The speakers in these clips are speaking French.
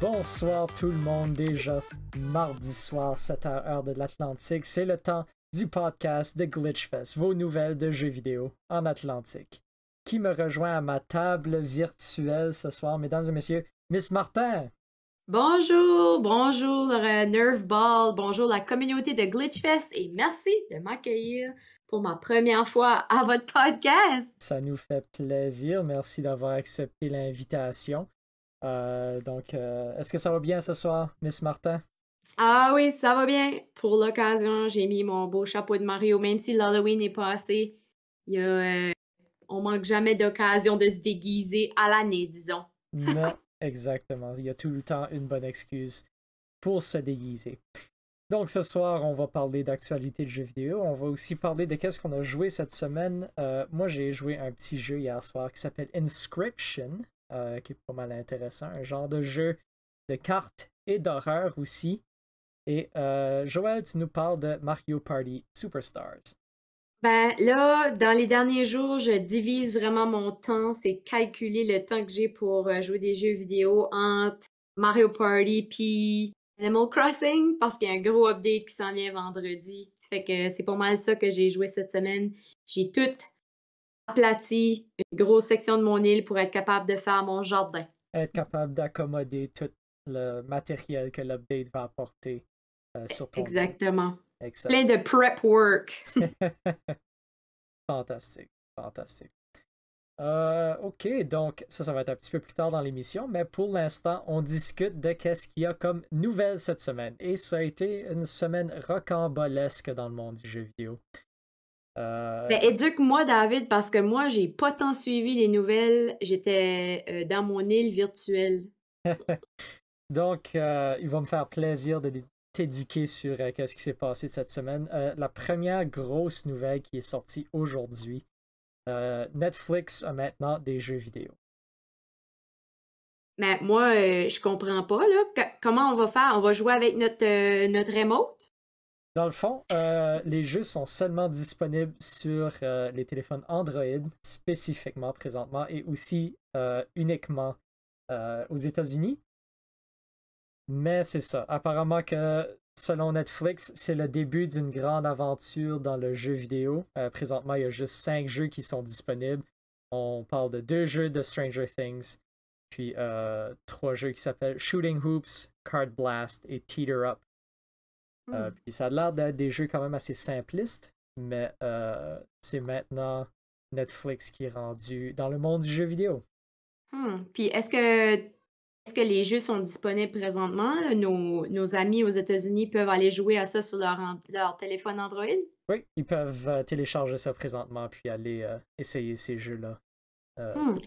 Bonsoir tout le monde, déjà mardi soir, 7h heure de l'Atlantique. C'est le temps du podcast de Glitchfest, vos nouvelles de jeux vidéo en Atlantique. Qui me rejoint à ma table virtuelle ce soir, mesdames et messieurs, Miss Martin. Bonjour, bonjour euh, Nerveball, bonjour la communauté de Glitchfest et merci de m'accueillir pour ma première fois à votre podcast. Ça nous fait plaisir, merci d'avoir accepté l'invitation. Euh, donc, euh, est-ce que ça va bien ce soir, Miss Martin? Ah oui, ça va bien. Pour l'occasion, j'ai mis mon beau chapeau de Mario, même si l'Halloween est passé. Il y a, euh, on manque jamais d'occasion de se déguiser à l'année, disons. non, exactement. Il y a tout le temps une bonne excuse pour se déguiser. Donc ce soir, on va parler d'actualité de jeux vidéo. On va aussi parler de qu'est-ce qu'on a joué cette semaine. moi, j'ai joué un petit jeu hier soir qui s'appelle Inscription. Euh, qui est pas mal intéressant. Un genre de jeu de cartes et d'horreur aussi. Et euh, Joël, tu nous parles de Mario Party Superstars. Ben là, dans les derniers jours, je divise vraiment mon temps. C'est calculer le temps que j'ai pour euh, jouer des jeux vidéo entre Mario Party puis Animal Crossing parce qu'il y a un gros update qui s'en vient vendredi. Fait que c'est pas mal ça que j'ai joué cette semaine. J'ai tout aplati une grosse section de mon île pour être capable de faire mon jardin. Être capable d'accommoder tout le matériel que l'update va apporter sur ton Exactement. Plein de prep work. fantastique, fantastique. Euh, ok, donc ça, ça va être un petit peu plus tard dans l'émission, mais pour l'instant, on discute de qu'est-ce qu'il y a comme nouvelles cette semaine. Et ça a été une semaine rocambolesque dans le monde du jeu vidéo. Euh... Ben, éduque-moi, David, parce que moi, j'ai pas tant suivi les nouvelles. J'étais euh, dans mon île virtuelle. Donc, euh, il va me faire plaisir de t'éduquer sur euh, ce qui s'est passé cette semaine. la première grosse nouvelle qui est sortie aujourd'hui, Netflix a maintenant des jeux vidéo. Mais moi, je comprends pas, là. comment on va faire? On va jouer avec notre, notre remote? Dans le fond, euh, les jeux sont seulement disponibles sur euh, les téléphones Android, spécifiquement présentement, et aussi euh, uniquement aux États-Unis. Mais c'est ça. Apparemment que, selon Netflix, c'est le début d'une grande aventure dans le jeu vidéo. présentement, il y a juste cinq jeux qui sont disponibles. On parle de deux jeux de Stranger Things, puis trois jeux qui s'appellent Shooting Hoops, Card Blast et Teeter Up. Euh, hmm. puis ça a l'air d'être des jeux quand même assez simplistes, mais euh, c'est maintenant Netflix qui est rendu dans le monde du jeu vidéo. Hmm. Puis est-ce que que les jeux sont disponibles présentement? Nos, nos amis aux États-Unis peuvent aller jouer à ça sur leur, leur téléphone Android? Oui, ils peuvent euh, télécharger ça présentement puis aller essayer ces jeux-là. Hmm.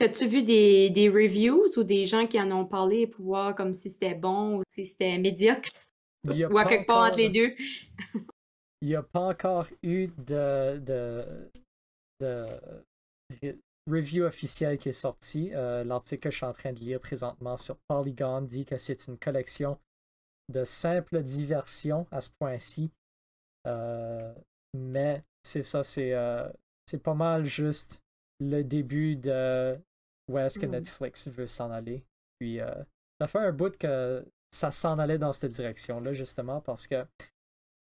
As-tu vu des, des, reviews ou des gens qui en ont parlé pour voir comme si c'était bon ou si c'était médiocre? Ou à quelque part entre les deux? il n'y a pas encore eu de, de, de review officiel qui est sorti. Euh, l'article que je suis en train de lire présentement sur Polygon dit que c'est une collection de simples diversions à ce point-ci. Euh, mais c'est ça, c'est euh, c'est pas mal juste le début de où est-ce que hmm. Netflix veut s'en aller. Puis ça fait un bout que ça s'en allait dans cette direction-là, justement, parce que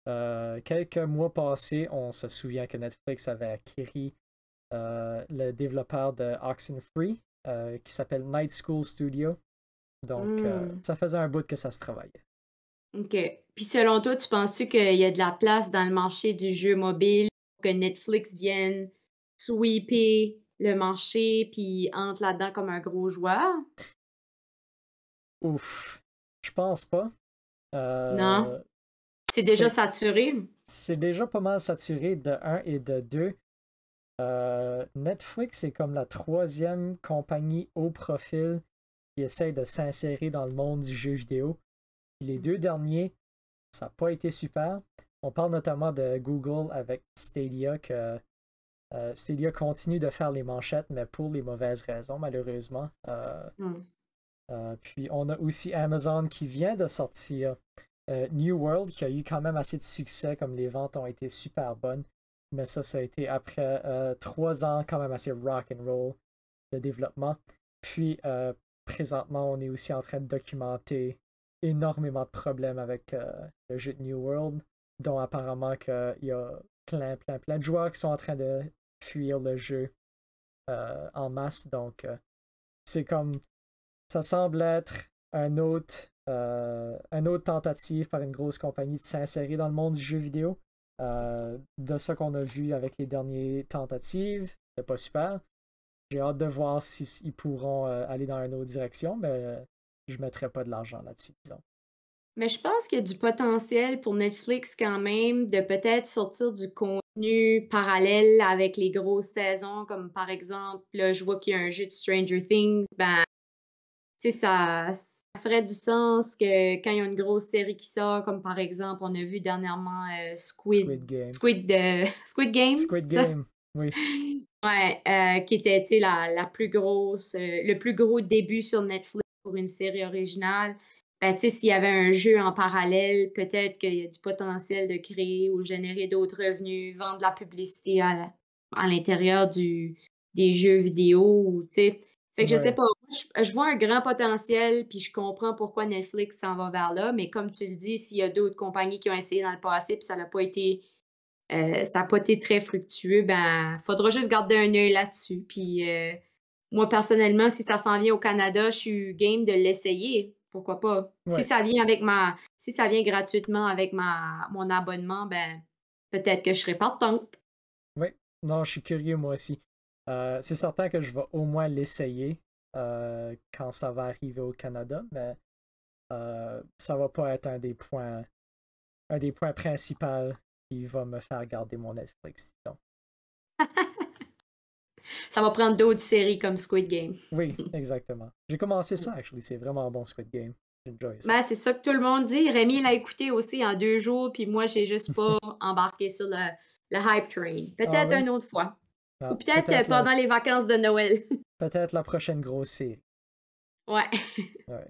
euh, quelques mois passés, on se souvient que Netflix avait acquis euh, le développeur de Oxenfree, euh, qui s'appelle Night School Studio. Donc, hmm. ça faisait un bout que ça se travaillait. OK. Puis selon toi, tu penses-tu qu'il y a de la place dans le marché du jeu mobile pour que Netflix vienne sweeper le marché puis entre là-dedans comme un gros joueur? Ouf. Je pense pas. Euh, non? C'est déjà saturé? C'est déjà pas mal saturé de 1 et de 2. Euh, Netflix est comme la troisième compagnie haut profil qui essaye de s'insérer dans le monde du jeu vidéo. Les deux derniers, ça n'a pas été super. on parle notamment de Google avec Stadia que Stadia continue de faire les manchettes, mais pour les mauvaises raisons, malheureusement. Hmm. puis on a aussi Amazon qui vient de sortir New World, qui a eu quand même assez de succès, comme les ventes ont été super bonnes. Mais ça, ça a été après trois ans quand même assez rock and roll de développement. Puis présentement, on est aussi en train de documenter énormément de problèmes avec euh, le jeu de New World, dont apparemment qu'il y a plein, plein, plein de joueurs qui sont en train de fuir le jeu euh, en masse. Donc, euh, c'est comme. Ça semble être un autre, un autre tentative par une grosse compagnie de s'insérer dans le monde du jeu vidéo. De ce qu'on a vu avec les dernières tentatives, c'est pas super. J'ai hâte de voir s'ils pourront aller dans une autre direction, mais je ne mettrais pas de l'argent là-dessus, disons. Mais je pense qu'il y a du potentiel pour Netflix quand même de peut-être sortir du contenu parallèle avec les grosses saisons, comme par exemple, là, je vois qu'il y a un jeu de Stranger Things, ben, sais, ça, ça, ferait du sens que quand il y a une grosse série qui sort, comme par exemple, on a vu dernièrement euh, Squid, Squid Game. Squid, euh, Squid Game. Squid Game, oui. Ouais, euh, qui était, tu sais, la, la, plus grosse, le plus gros début sur Netflix pour une série originale, ben, s'il y avait un jeu en parallèle, peut-être qu'il y a du potentiel de créer ou générer d'autres revenus, vendre de la publicité à, l'intérieur du, des jeux vidéo. Ou, fait que je sais pas, je, vois un grand potentiel, puis je comprends pourquoi Netflix s'en va vers là, mais comme tu le dis, s'il y a d'autres compagnies qui ont essayé dans le passé, puis ça n'a pas été euh, ça n'a pas été très fructueux, ben faudra juste garder un œil là-dessus. Puis euh, moi, personnellement, si ça s'en vient au Canada, je suis game de l'essayer. Pourquoi pas? Si ça vient avec ma. Si ça vient gratuitement avec ma mon abonnement, ben peut-être que je serai partante. Oui. Non, je suis curieux moi aussi. Euh, c'est certain que je vais au moins l'essayer euh, quand ça va arriver au Canada, mais euh, ça va pas être un des points un des points principaux qui va me faire garder mon Netflix, disons. ça va prendre d'autres séries comme Squid Game. Oui, exactement. J'ai commencé ça, actually. C'est vraiment un bon Squid Game. Ben, c'est ça que tout le monde dit. Rémi l'a écouté aussi en deux jours, puis moi, j'ai juste pas embarqué sur le, le hype train. Peut-être ah une autre fois. Ah, Ou peut-être pendant les vacances de Noël. peut-être la prochaine grosse série. Ouais. ouais.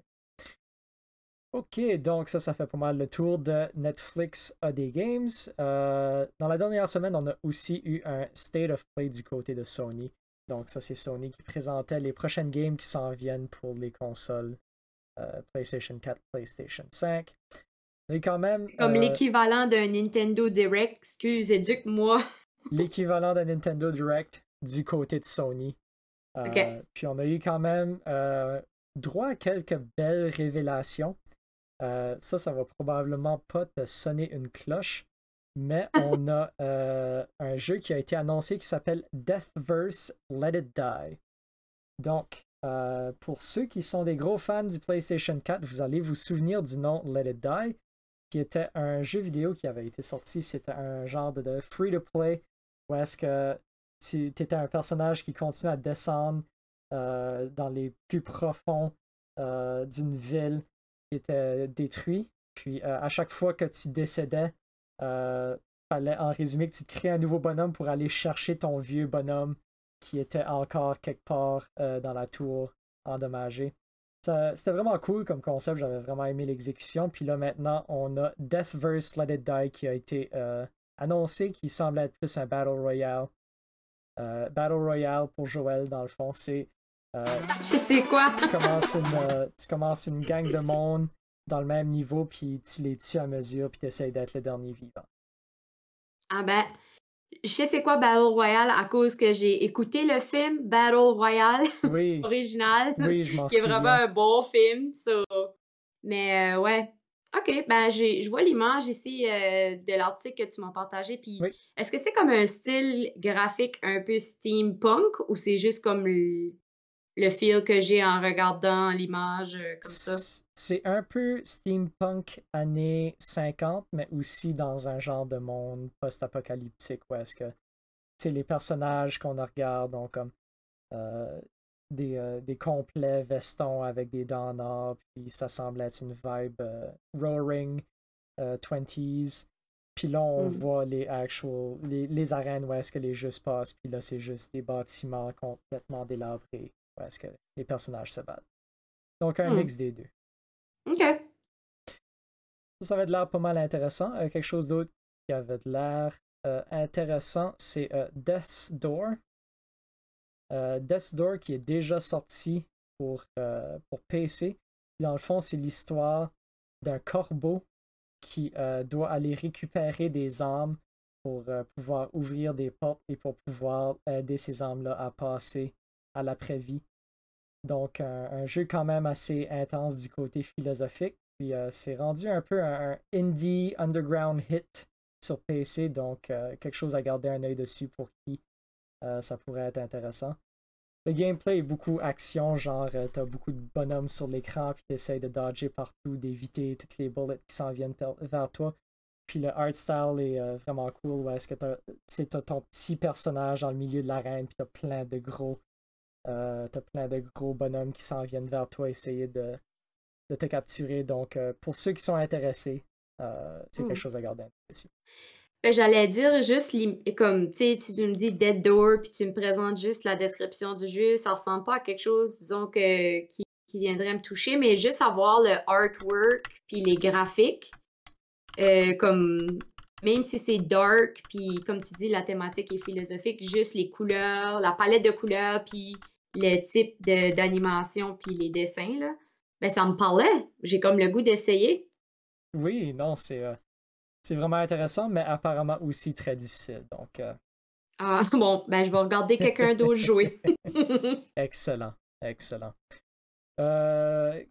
Ok, donc ça, ça fait pas mal le tour de Netflix AD Games. Euh, dans la dernière semaine, on a aussi eu un State of Play du côté de Sony. Donc ça, c'est Sony qui présentait les prochaines games qui s'en viennent pour les consoles euh, PlayStation 4, PlayStation 5. Mais quand même... Comme euh, l'équivalent d'un Nintendo Direct, excuse, éduque-moi. L'équivalent d'un Nintendo Direct du côté de Sony. Puis on a eu quand même droit à quelques belles révélations. Euh, ça, ça va probablement pas te sonner une cloche, mais on a euh, un jeu qui a été annoncé qui s'appelle Deathverse Let It Die. Donc, euh, pour ceux qui sont des gros fans du PlayStation 4, vous allez vous souvenir du nom Let It Die, qui était un jeu vidéo qui avait été sorti. C'était un genre de, free-to-play où est-ce que tu étais un personnage qui continue à descendre dans les plus profonds d'une ville qui était détruit. Puis euh, à chaque fois que tu décédais, euh, fallait en résumé que tu te crées un nouveau bonhomme pour aller chercher ton vieux bonhomme qui était encore quelque part euh, dans la tour endommagé. C'était vraiment cool comme concept, j'avais vraiment aimé l'exécution. Puis là maintenant, on a Deathverse Let It Die qui a été euh, annoncé, qui semble être plus un Battle Royale. Battle Royale pour Joël, dans le fond, c'est euh, je sais quoi. tu, commences une, euh, tu commences une gang de monde dans le même niveau, puis tu les tues à mesure, puis tu essaies d'être le dernier vivant. Ah ben, je sais quoi Battle Royale à cause que j'ai écouté le film Battle Royale oui. original. Oui, je. Qui est vraiment un bon film. So. Mais euh, ouais. OK, ben je vois l'image ici de l'article que tu m'as partagé. Puis est-ce que c'est comme un style graphique un peu steampunk ou c'est juste comme le feel que j'ai en regardant l'image euh, comme ça? C'est un peu steampunk années 50, mais aussi dans un genre de monde post-apocalyptique où est-ce que les personnages qu'on regarde ont comme euh, des, euh, des, complets vestons avec des dents en or, puis ça semble être une vibe roaring 20s. Puis là, on Mhm. voit les actual, les, les arènes où est-ce que les jeux se passent. Puis là, c'est juste des bâtiments complètement délabrés où est-ce que les personnages se battent. Donc, un Hmm. mix des deux. OK. Ça, ça avait de l'air pas mal intéressant. Euh, quelque chose d'autre qui avait de l'air euh, intéressant, c'est euh, Death's Door. Euh, Death's Door qui est déjà sorti pour, euh, pour PC. Dans le fond, c'est l'histoire d'un corbeau qui euh, doit aller récupérer des âmes pour pouvoir ouvrir des portes et pour pouvoir aider ces âmes-là à passer à l'après-vie. Donc, un, jeu quand même assez intense du côté philosophique. Puis, c'est rendu un peu un, indie underground hit sur PC. Donc, quelque chose à garder un œil dessus pour qui euh, ça pourrait être intéressant. Le gameplay est beaucoup action, genre euh, t'as beaucoup de bonhommes sur l'écran, puis t'essayes de dodger partout, d'éviter toutes les bullets qui s'en viennent vers toi. Puis le art style est euh, vraiment cool, où est-ce que t'as t'as ton petit personnage dans le milieu de l'arène, puis t'as plein de gros euh, t'as plein de gros bonhommes qui s'en viennent vers toi essayer de, de te capturer. Donc euh, pour ceux qui sont intéressés, euh, c'est quelque chose à garder dessus. Ben, j'allais dire juste comme tu sais tu me dis Dead Door puis tu me présentes juste la description du jeu, ça ressemble pas à quelque chose disons que qui, viendrait me toucher, mais juste avoir le artwork puis les graphiques euh, comme même si c'est dark puis comme tu dis la thématique est philosophique, juste les couleurs, la palette de couleurs puis le type d'animation puis les dessins là, ben ça me parlait. J'ai comme le goût d'essayer. Oui, non, c'est euh, c'est vraiment intéressant, mais apparemment aussi très difficile. Donc euh, Ah bon, ben je vais regarder quelqu'un d'autre jouer. Excellent, excellent. Euh,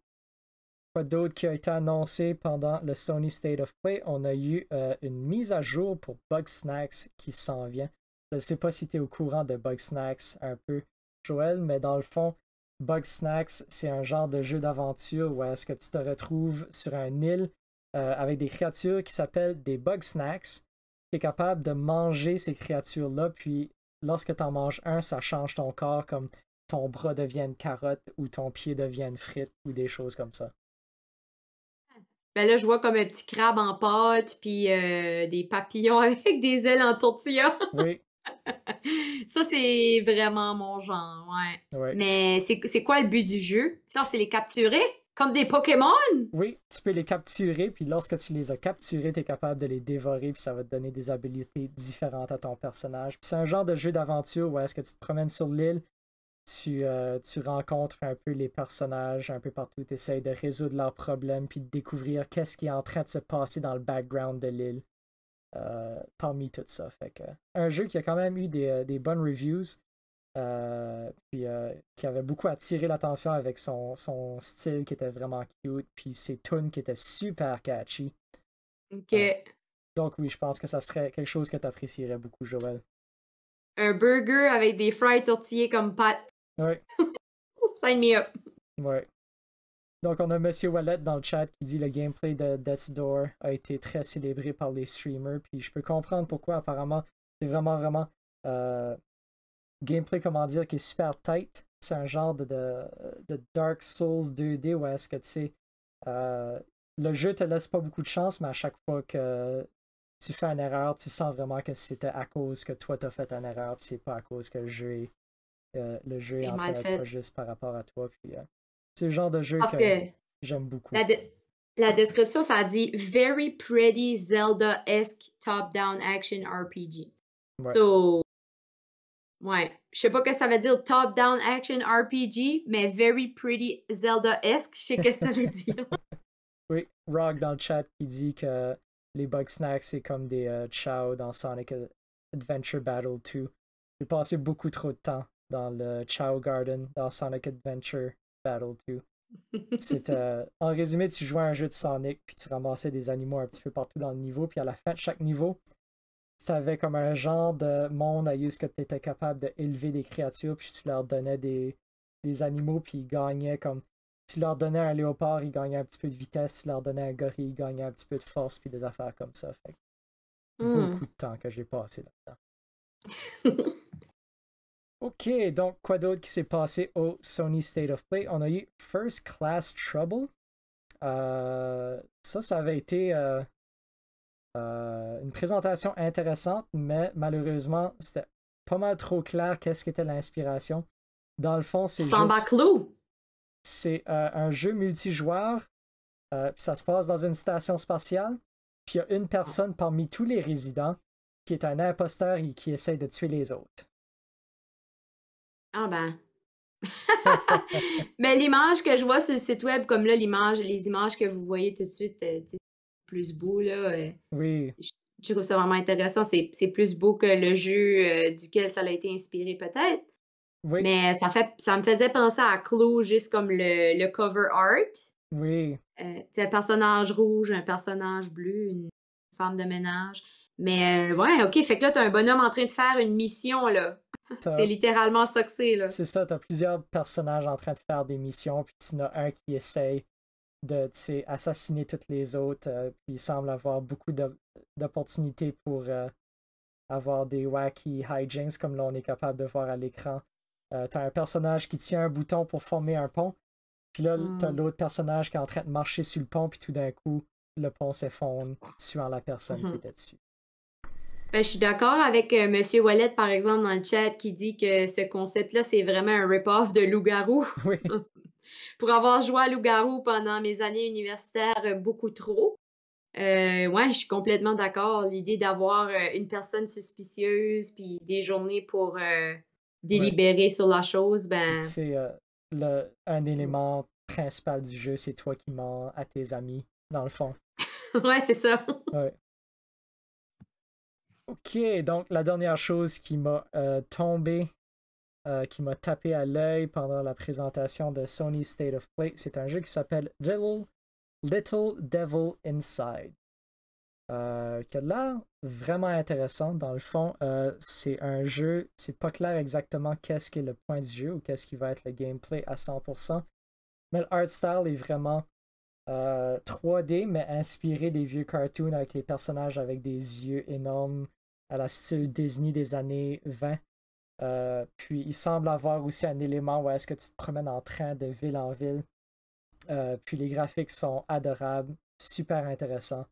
quoi d'autre qui a été annoncé pendant le Sony State of Play? On a eu euh, une mise à jour pour Bugsnax qui s'en vient. Je ne sais pas si tu es au courant de Bugsnax un peu, Joël, mais dans le fond, Bugsnax, c'est un genre de jeu d'aventure où est-ce que tu te retrouves sur un île euh, avec des créatures qui s'appellent des Bugsnacks. Tu es capable de manger ces créatures-là, puis lorsque tu en manges un, ça change ton corps comme ton bras devient une carotte ou ton pied devient une frite ou des choses comme ça. Ben là, je vois comme un petit crabe en pâte, puis euh, des papillons avec des ailes en tortilla. Oui, Ça, c'est vraiment mon genre, ouais. oui. Mais c'est c'est quoi le but du jeu? Ça, c'est les capturer? Comme des Pokémon? Oui, tu peux les capturer, puis lorsque tu les as capturés, tu es capable de les dévorer, puis ça va te donner des habilités différentes à ton personnage. Puis c'est un genre de jeu d'aventure où est-ce que tu te promènes sur l'île, tu, euh, tu rencontres un peu les personnages un peu partout, tu essayes de résoudre leurs problèmes, puis de découvrir qu'est-ce qui est en train de se passer dans le background de l'île. euh, parmi tout ça. Fait que, un jeu qui a quand même eu des, euh, des bonnes reviews. Euh, puis euh, qui avait beaucoup attiré l'attention avec son, son style qui était vraiment cute, puis ses tunes qui étaient super catchy. OK. Ouais. Donc oui, je pense que ça serait quelque chose que tu apprécierais beaucoup, Joël. Un burger avec des fries tortillés comme pâte. Ouais, Sign me up. ouais. Donc on a Monsieur Wallet dans le chat qui dit le gameplay de Death's Door a été très célébré par les streamers, puis je peux comprendre pourquoi apparemment c'est vraiment vraiment euh, gameplay comment dire qui est super tight. C'est un genre de, de, de Dark Souls 2D où est-ce que tu sais euh, le jeu te laisse pas beaucoup de chance, mais à chaque fois que tu fais une erreur, tu sens vraiment que c'était à cause que toi t'as fait une erreur, puis c'est pas à cause que le jeu est, euh, le jeu est en train fait. pas juste par rapport à toi. Puis, euh, c'est le genre de jeu Parce que, que j'aime beaucoup. la, de- la description, ça dit Very pretty Zelda-esque top-down action RPG. Ouais. So, ouais. Je sais pas ce que ça veut dire top-down action RPG, mais very pretty Zelda-esque, je sais que ça veut dire. Oui, Rock dans le chat qui dit que les Bug Snacks c'est comme des euh, Chow dans Sonic Adventure Battle 2. J'ai passé beaucoup trop de temps dans le Chow Garden dans Sonic Adventure Battle 2. C'était euh, en résumé, tu jouais à un jeu de Sonic puis tu ramassais des animaux un petit peu partout dans le niveau puis à la fin de chaque niveau, tu avais comme un genre de monde à use que tu étais capable d'élever des créatures puis tu leur donnais des, des animaux puis ils gagnaient comme tu leur donnais un léopard, ils gagnaient un petit peu de vitesse, tu leur donnais un gorille, ils gagnaient un petit peu de force puis des affaires comme ça. Fait que Hmm. beaucoup de temps que j'ai passé là-dedans. Ok, donc quoi d'autre qui s'est passé au Sony State of Play? On a eu First Class Trouble. Euh, ça, ça avait été. euh, une présentation intéressante, mais malheureusement, c'était pas mal trop clair qu'est-ce qu'était l'inspiration. Dans le fond, c'est juste... C'est un jeu multijoueur, puis ça se passe dans une station spatiale, puis il y a une personne parmi tous les résidents qui est un imposteur et qui essaie de tuer les autres. Ah ben. Mais l'image que je vois sur le site web, comme là, l'image, les images que vous voyez tout de suite, euh, plus beau, là. Euh, oui. Je, trouve ça vraiment intéressant. C'est plus beau que le jeu euh, duquel ça a été inspiré, peut-être. Oui. Mais ça, fait, ça me faisait penser à Clo, juste comme le, cover art. Oui. un personnage rouge, un personnage bleu, une femme de ménage. Mais ouais, ok, fait que là, t'as un bonhomme en train de faire une mission, là. C'est littéralement ça que c'est, là. C'est ça, t'as plusieurs personnages en train de faire des missions, puis tu en as un qui essaye de assassiner toutes les autres, euh, puis il semble avoir beaucoup d'opportunités pour euh, avoir des wacky hijinks, comme là on est capable de voir à l'écran. Euh, t'as un personnage qui tient un bouton pour former un pont, puis là, t'as hmm. l'autre personnage qui est en train de marcher sur le pont, puis tout d'un coup, le pont s'effondre, tuant la personne qui mm-hmm. était dessus. Ben, je suis d'accord avec euh, M. Wallet, par exemple, dans le chat, qui dit que ce concept-là, c'est vraiment un rip-off de Loup-Garou. Oui. Pour avoir joué à Loup-Garou pendant mes années universitaires euh, beaucoup trop, euh, ouais, je suis complètement d'accord. L'idée d'avoir euh, une personne suspicieuse puis des journées pour délibérer sur la chose, ben. C'est un élément principal du jeu, c'est toi qui mens à tes amis, dans le fond. ouais, c'est ça. ouais. Ok, donc la dernière chose qui m'a euh, tombé, euh, qui m'a tapé à l'œil pendant la présentation de Sony State of Play, c'est un jeu qui s'appelle Little, Little Devil Inside. Euh, qui vraiment intéressant. Dans le fond, c'est un jeu, c'est pas clair exactement qu'est-ce qui est le point du jeu ou qu'est-ce qui va être le gameplay à 100%. Mais le art style est vraiment 3D, mais inspiré des vieux cartoons avec les personnages avec des yeux énormes, à la style Disney des années 20. Euh, puis il semble avoir aussi un élément où est-ce que tu te promènes en train de ville en ville. Euh, puis les graphiques sont adorables, super intéressants.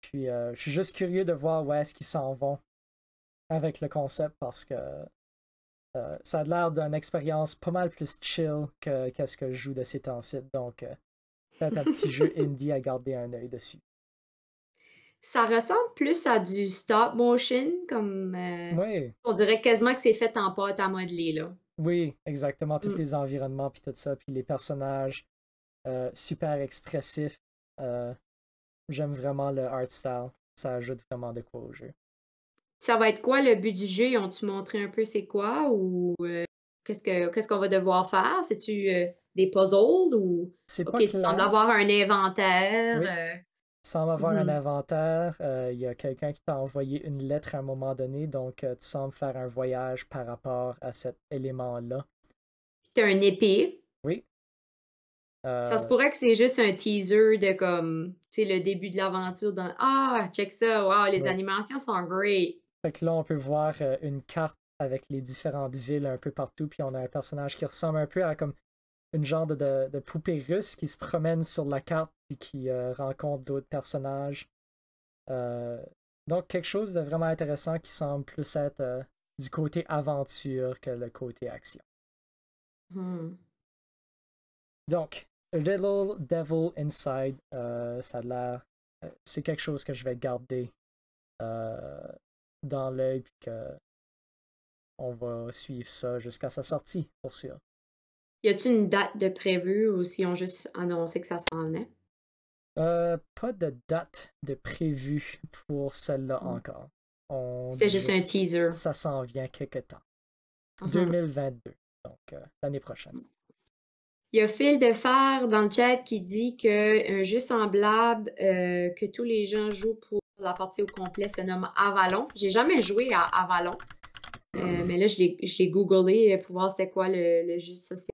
Puis euh, je suis juste curieux de voir où est-ce qu'ils s'en vont avec le concept parce que ça a l'air d'une expérience pas mal plus chill que qu'est-ce que je joue de ces temps-ci. Donc peut-être un petit jeu indie à garder un œil dessus. Ça ressemble plus à du stop motion, comme. Euh, oui. On dirait quasiment que c'est fait en pâte à modeler, là. Oui, exactement. Tous mm. les environnements, puis tout ça, puis les personnages euh, super expressifs. Euh, j'aime vraiment le art style. Ça ajoute vraiment de quoi au jeu. Ça va être quoi le but du jeu? Ont-tu montré un peu c'est quoi ou qu'est-ce qu'on va devoir faire? C'est-tu des puzzles ou. C'est pas tu sembles avoir un inventaire. Sans avoir un mmh inventaire, euh, il y a quelqu'un qui t'a envoyé une lettre à un moment donné, donc euh, tu sembles faire un voyage par rapport à cet élément-là. Tu as un épée. Oui. Ça se euh pourrait que c'est juste un teaser de comme, tu sais, le début de l'aventure dans Ah, check ça, wow, les animations sont great. Fait que là, on peut voir une carte avec les différentes villes un peu partout, puis on a un personnage qui ressemble un peu à comme une genre de, de, poupée russe qui se promène sur la carte puis qui euh, rencontre d'autres personnages. Euh, donc quelque chose de vraiment intéressant qui semble plus être euh, du côté aventure que le côté action. Hmm. Donc, Little Devil Inside, ça a l'air. c'est quelque chose que je vais garder dans l'œil puis que on va suivre ça jusqu'à sa sortie, pour sûr. Y a-t-il une date de prévue ou si on juste annoncé que ça s'en venait? Euh, pas de date de prévue pour celle-là hmm. encore. C'est juste, un teaser. Ça s'en vient quelque temps. 2022, mm-hmm. donc euh, l'année prochaine. Il y a Phil de Fer dans le chat qui dit qu'un jeu semblable euh, que tous les gens jouent pour la partie au complet se nomme Avalon. J'ai jamais joué à Avalon, mais là je l'ai googlé pour voir c'était quoi le, le jeu social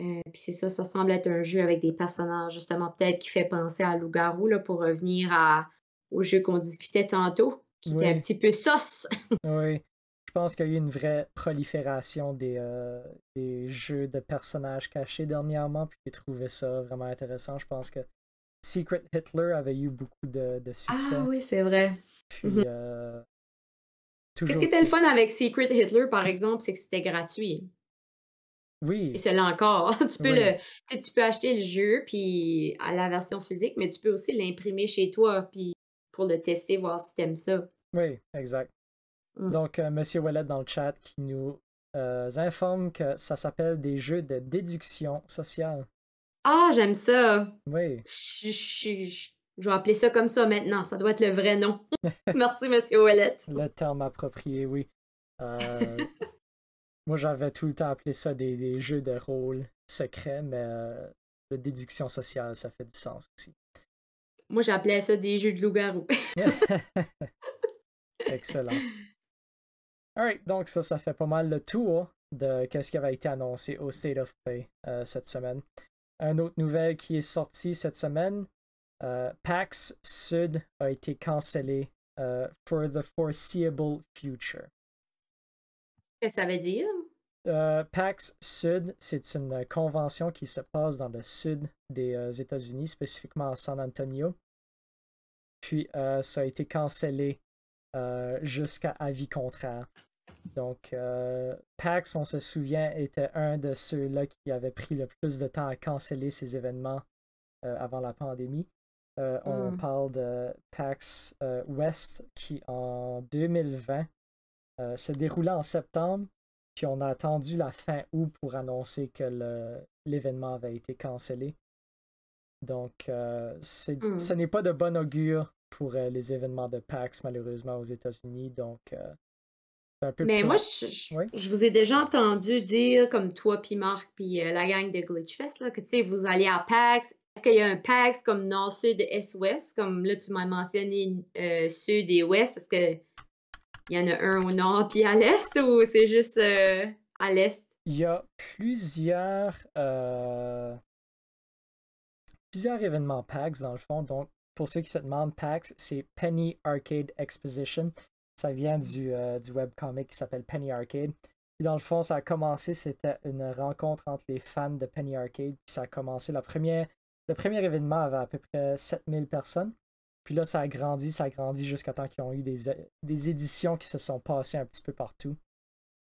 euh, puis c'est ça, ça semble être un jeu avec des personnages, justement, peut-être qui fait penser à Loup-Garou, là, pour revenir à, au jeu qu'on discutait tantôt, qui était un petit peu sauce. oui. Je pense qu'il y a eu une vraie prolifération des, euh, des jeux de personnages cachés dernièrement, puis j'ai trouvé ça vraiment intéressant. Je pense que Secret Hitler avait eu beaucoup de, de succès. Ah oui, c'est vrai. Puis, Mhm. euh, Qu'est-ce qui était le fun avec Secret Hitler, par exemple, c'est que c'était gratuit. Oui, Et c'est là encore. tu, peux Oui. le, tu sais, tu peux acheter le jeu puis à la version physique, mais tu peux aussi l'imprimer chez toi puis pour le tester, voir si t'aimes ça. oui, exact. Mm. Donc, euh, Monsieur Wallet dans le chat qui nous euh, informe que ça s'appelle des jeux de déduction sociale. Ah, j'aime ça. Oui, Je, je- je- je vais appeler ça comme ça maintenant. Ça doit être le vrai nom. Merci, Monsieur Ouellet. le terme approprié, oui. Euh, moi, j'avais tout le temps appelé ça des, des jeux de rôle secrets, mais euh, de déduction sociale, ça fait du sens aussi. Moi, j'appelais ça des jeux de loup-garou. Excellent. Alright, donc ça, ça fait pas mal le tour de ce qui avait été annoncé au State of Play euh, cette semaine. Une autre nouvelle qui est sortie cette semaine, euh, PAX Sud a été cancellé euh, for the foreseeable future. Que ça veut dire? Euh, PAX Sud, c'est une convention qui se passe dans le sud des euh, États-Unis, spécifiquement à San Antonio. Puis euh, ça a été cancellé jusqu'à avis contraire. Donc, PAX, on se souvient, était un de ceux-là qui avait pris le plus de temps à canceller ces événements avant la pandémie. On Mm. parle de PAX West qui, en 2020, euh, se déroulait en septembre, puis on a attendu la fin août pour annoncer que l'événement avait été cancellé. Donc, euh, c'est- Mm. ce n'est pas de bon augure pour euh, les événements de PAX, malheureusement, aux États-Unis. Donc, c'est un peu Mais moi, je, je- Oui? je vous ai déjà entendu dire, comme toi, puis Marc, puis la gang de Glitchfest, là, que tu sais, vous allez à PAX. Est-ce qu'il y a un PAX comme Nord, Sud, Est, Ouest? Comme là, tu m'as mentionné euh, Sud et Ouest. Est-ce qu'il y en a un au Nord puis à l'Est ou c'est juste euh, à l'Est? Il y a plusieurs, euh, plusieurs événements PAX dans le fond. Donc, pour ceux qui se demandent, PAX, c'est Penny Arcade Exposition. Ça vient du, euh, du webcomic qui s'appelle Penny Arcade. Puis dans le fond, ça a commencé, c'était une rencontre entre les fans de Penny Arcade. Puis ça a commencé, le premier événement avait à peu près 7000 personnes. Puis là, ça a grandi, ça a grandi jusqu'à temps qu'ils ont eu des, des éditions qui se sont passées un petit peu partout.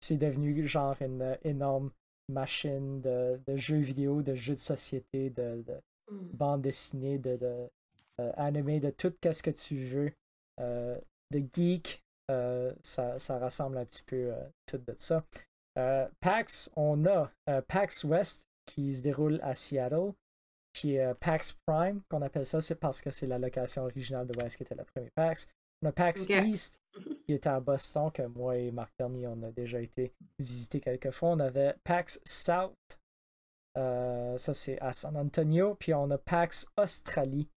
C'est devenu genre une énorme machine de, de jeux vidéo, de jeux de société, de, de Hmm. bandes dessinées, de, de euh, animés, de tout ce que tu veux. Euh, de geek, euh, ça, ça rassemble un petit peu tout de ça. PAX, on a PAX West qui se déroule à Seattle, qui est euh, PAX Prime, qu'on appelle ça, c'est parce que c'est la location originale de West qui était le premier PAX. On a PAX. East qui était à Boston, que moi et Marc Bernier, on a déjà été visiter quelques fois. On avait PAX South, euh, ça c'est à San Antonio, puis on a PAX Australie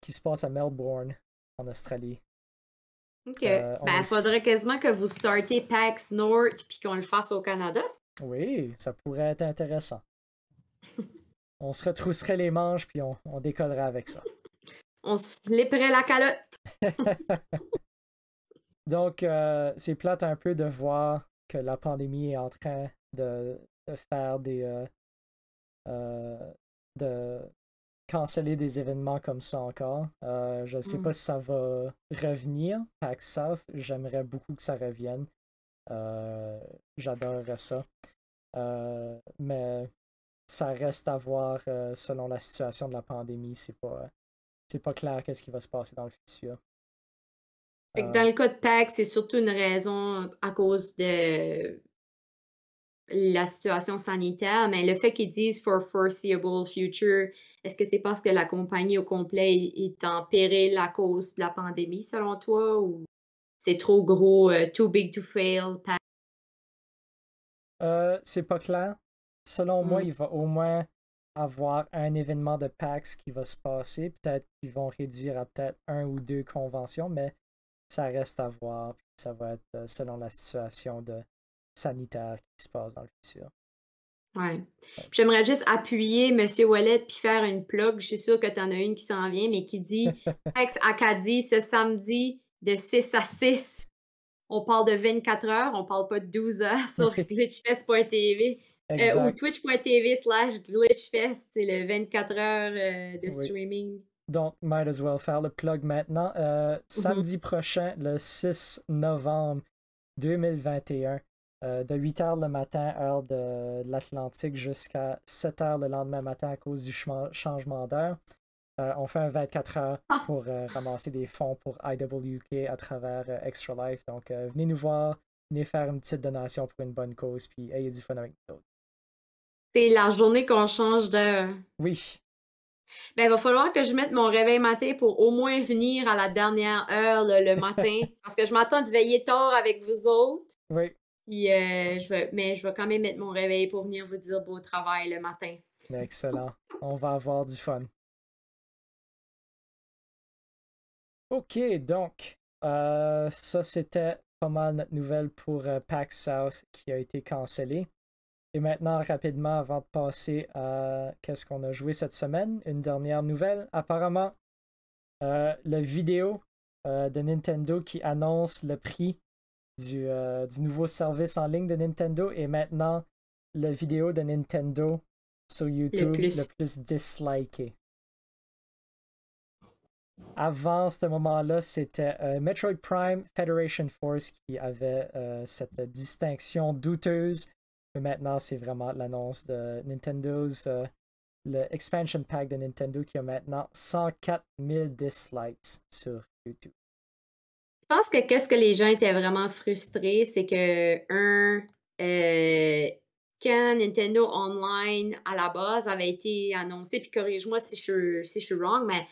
qui se passe à Melbourne, en Australie. OK. Euh, ben, il aussi- faudrait quasiment que vous startez PAX Nord puis qu'on le fasse au Canada. Oui, ça pourrait être intéressant. On se retrousserait les manches, puis on, on décollerait avec ça. On se flipperait la calotte. Donc, euh, c'est plate un peu de voir que la pandémie est en train de, de faire des. euh, euh, de canceller des événements comme ça encore. Je ne sais Mm. pas si ça va revenir. PAX South, j'aimerais beaucoup que ça revienne. J'adorerais ça. Mais ça reste à voir euh, selon la situation de la pandémie. C'est pas, c'est pas clair qu'est-ce qui va se passer dans le futur. Euh, dans le cas de PAX, c'est surtout une raison à cause de la situation sanitaire, mais le fait qu'ils disent for foreseeable future, est-ce que c'est parce que la compagnie au complet est en péril à cause de la pandémie, selon toi, ou c'est trop gros, euh, too big to fail? Euh, c'est pas clair. Selon moi, Mm. il va au moins avoir un événement de PAX qui va se passer. Peut-être qu'ils vont réduire à peut-être un ou deux conventions, mais ça reste à voir. Puis ça va être euh, selon la situation de sanitaire qui se passe dans le futur. Puis J'aimerais juste appuyer M. Wallet puis faire une plug. Je suis sûre que tu en as une qui s'en vient, mais qui dit Ex Acadie ce samedi de 6 à 6. On parle de 24 heures, on parle pas de 12 heures sur Oui. glitchfest.tv euh, ou Exact. twitch.tv slash glitchfest. C'est le 24 heures euh, de Oui. streaming. donc might as well faire le plug maintenant. Euh, Mm-hmm. Samedi prochain, le 6 novembre 2021, euh, de 8h le matin, heure de l'Atlantique, jusqu'à 7h le lendemain matin à cause du changement d'heure. Euh, on fait un 24 heures Ah. pour euh, ramasser des fonds pour IWK à travers euh, Extra Life. Donc, euh, venez nous voir, venez faire une petite donation pour une bonne cause, puis ayez du fun avec nous autres. C'est la journée qu'on change d'heure. Oui, Ben, il va falloir que je mette mon réveil matin pour au moins venir à la dernière heure le matin. parce que je m'attends de veiller tard avec vous autres. oui, Puis, euh, je vais, mais je vais quand même mettre mon réveil pour venir vous dire beau travail le matin. excellent. On va avoir du fun. Ok, donc, euh, ça c'était pas mal notre nouvelle pour euh, PAX South qui a été cancellé. Et maintenant, rapidement, avant de passer à qu'est-ce qu'on a joué cette semaine, une dernière nouvelle. Apparemment, euh, la vidéo euh, de Nintendo qui annonce le prix du, euh, du nouveau service en ligne de Nintendo est maintenant la vidéo de Nintendo sur YouTube plus. le plus disliké. Avant ce moment-là, c'était euh, Metroid Prime Federation Force qui avait cette distinction douteuse. Maintenant, c'est vraiment l'annonce de Nintendo's, euh, le expansion pack de Nintendo qui a maintenant 104 000 dislikes sur YouTube. Je pense que qu'est-ce que les gens étaient vraiment frustrés, c'est que, un, euh, quand Nintendo Online à la base avait été annoncé, puis corrige-moi si je, si je suis wrong, mais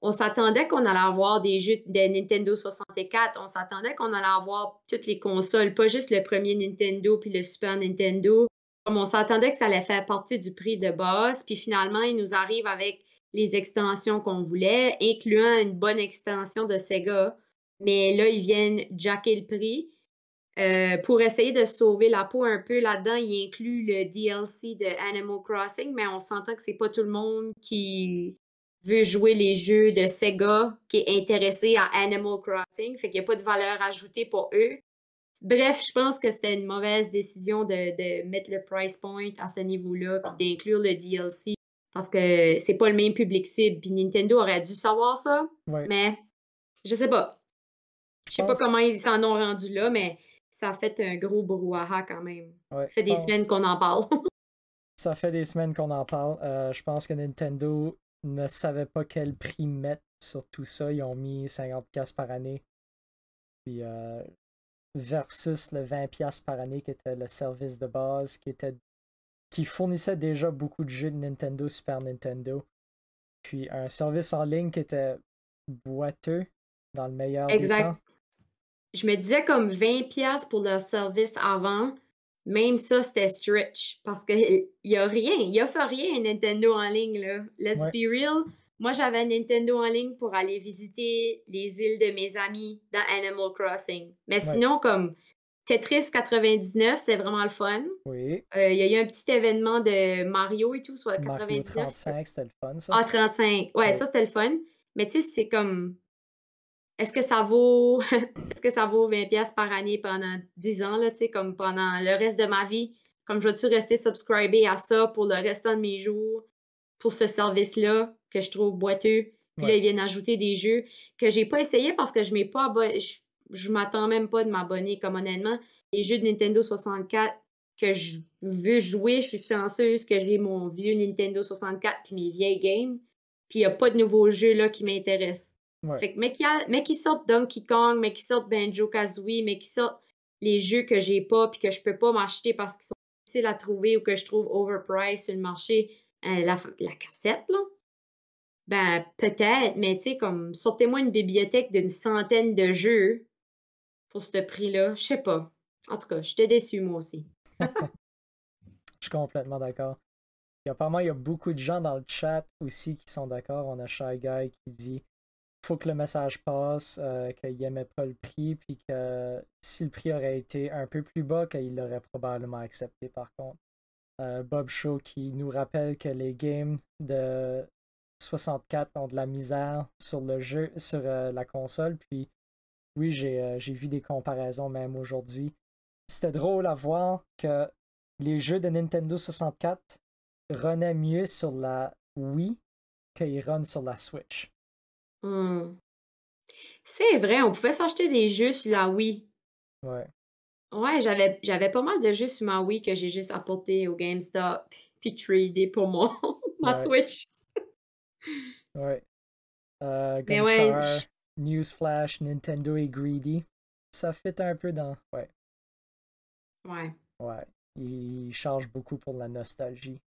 on s'attendait qu'on allait avoir des jeux de Nintendo 64, on s'attendait qu'on allait avoir toutes les consoles, pas juste le premier Nintendo puis le Super Nintendo. Comme on s'attendait que ça allait faire partie du prix de base, puis finalement, il nous arrive avec les extensions qu'on voulait, incluant une bonne extension de Sega. Mais là, ils viennent jacker le prix. Euh, pour essayer de sauver la peau un peu là-dedans, ils incluent le DLC de Animal Crossing, mais on s'entend que c'est pas tout le monde qui veut jouer les jeux de Sega qui est intéressé à Animal Crossing, fait qu'il n'y a pas de valeur ajoutée pour eux. Bref, je pense que c'était une mauvaise décision de, de mettre le price point à ce niveau-là, puis d'inclure le DLC, parce que c'est pas le même public cible, puis Nintendo aurait dû savoir ça, Ouais. mais je sais pas. Je sais pas comment ils s'en ont rendu là, mais ça a fait un gros brouhaha quand même. Ouais, Ça fait des pense- semaines qu'on en parle. Ça fait des semaines qu'on en parle. Euh, je pense que Nintendo ne savait pas quel prix mettre sur tout ça. Ils ont mis 50$ par année. Puis euh, versus le 20$ par année qui était le service de base, qui était qui fournissait déjà beaucoup de jeux de Nintendo, Super Nintendo. Puis un service en ligne qui était boiteux dans le meilleur des Exact. temps. je me disais comme 20$ pour leur service avant. Même ça, c'était stretch. Parce qu'il n'y a rien. Il n'y a fait rien Nintendo en ligne, là. Let's Ouais. be real. Moi, j'avais Nintendo en ligne pour aller visiter les îles de mes amis dans Animal Crossing. Mais Ouais. sinon, comme Tetris 99, c'était vraiment le fun. Oui. Euh, Il y a eu un petit événement de Mario et tout, soit Mario 99. 35, c'était le fun, ça. Ah, 35. Ouais, Ouais. ça, c'était le fun. Mais tu sais, c'est comme. Est-ce que ça vaut. Est-ce que ça vaut 20$ par année pendant 10 ans, là, tu sais, comme pendant le reste de ma vie? Comme je vais-tu rester subscribé à ça pour le restant de mes jours, pour ce service-là, que je trouve boiteux? Puis là, ils viennent ajouter des jeux que j'ai pas essayé parce que je m'ai pas Je, je m'attends même pas de m'abonner, comme honnêtement. Les jeux de Nintendo 64 que je veux jouer, je suis chanceuse que j'ai mon vieux Nintendo 64 puis mes vieilles games. Puis il n'y a pas de nouveaux jeux là qui m'intéressent. Ouais. Fait que, mais qu'ils sortent Donkey Kong, mais qu'ils sortent Banjo Kazooie, mais qu'ils sortent les jeux que j'ai pas puis que je peux pas m'acheter parce qu'ils sont difficiles à trouver ou que je trouve overpriced sur le marché, euh, la, la cassette, là. Ben, peut-être, mais tu sais, comme, sortez-moi une bibliothèque d'une centaine de jeux pour ce prix-là. Je sais pas. En tout cas, j'étais déçue, moi aussi. Je suis complètement d'accord. Apparemment, il y a beaucoup de gens dans le chat aussi qui sont d'accord. On a Shy Guy qui dit faut que le message passe, euh, qu'il n'aimait pas le prix, puis que si le prix aurait été un peu plus bas, qu'il l'aurait probablement accepté par contre. Euh, Bob Shaw qui nous rappelle que les games de 64 ont de la misère sur le jeu, sur euh, la console, puis oui, j'ai vu des comparaisons même aujourd'hui. C'était drôle à voir que les jeux de Nintendo 64 runnaient mieux sur la Wii qu'ils runnent sur la Switch. Mmh. C'est vrai, on pouvait s'acheter des jeux sur la Wii. Ouais. Ouais, j'avais j'avais pas mal de jeux sur ma Wii que j'ai juste apporté au GameStop puis tradé pour mon ma Ouais. Switch. Ouais. Euh, Mais ouais, Gunchar, je- Newsflash, Nintendo et Greedy. Ça fit un peu dans. Ouais. ouais, Ouais. Ils chargent beaucoup pour la nostalgie.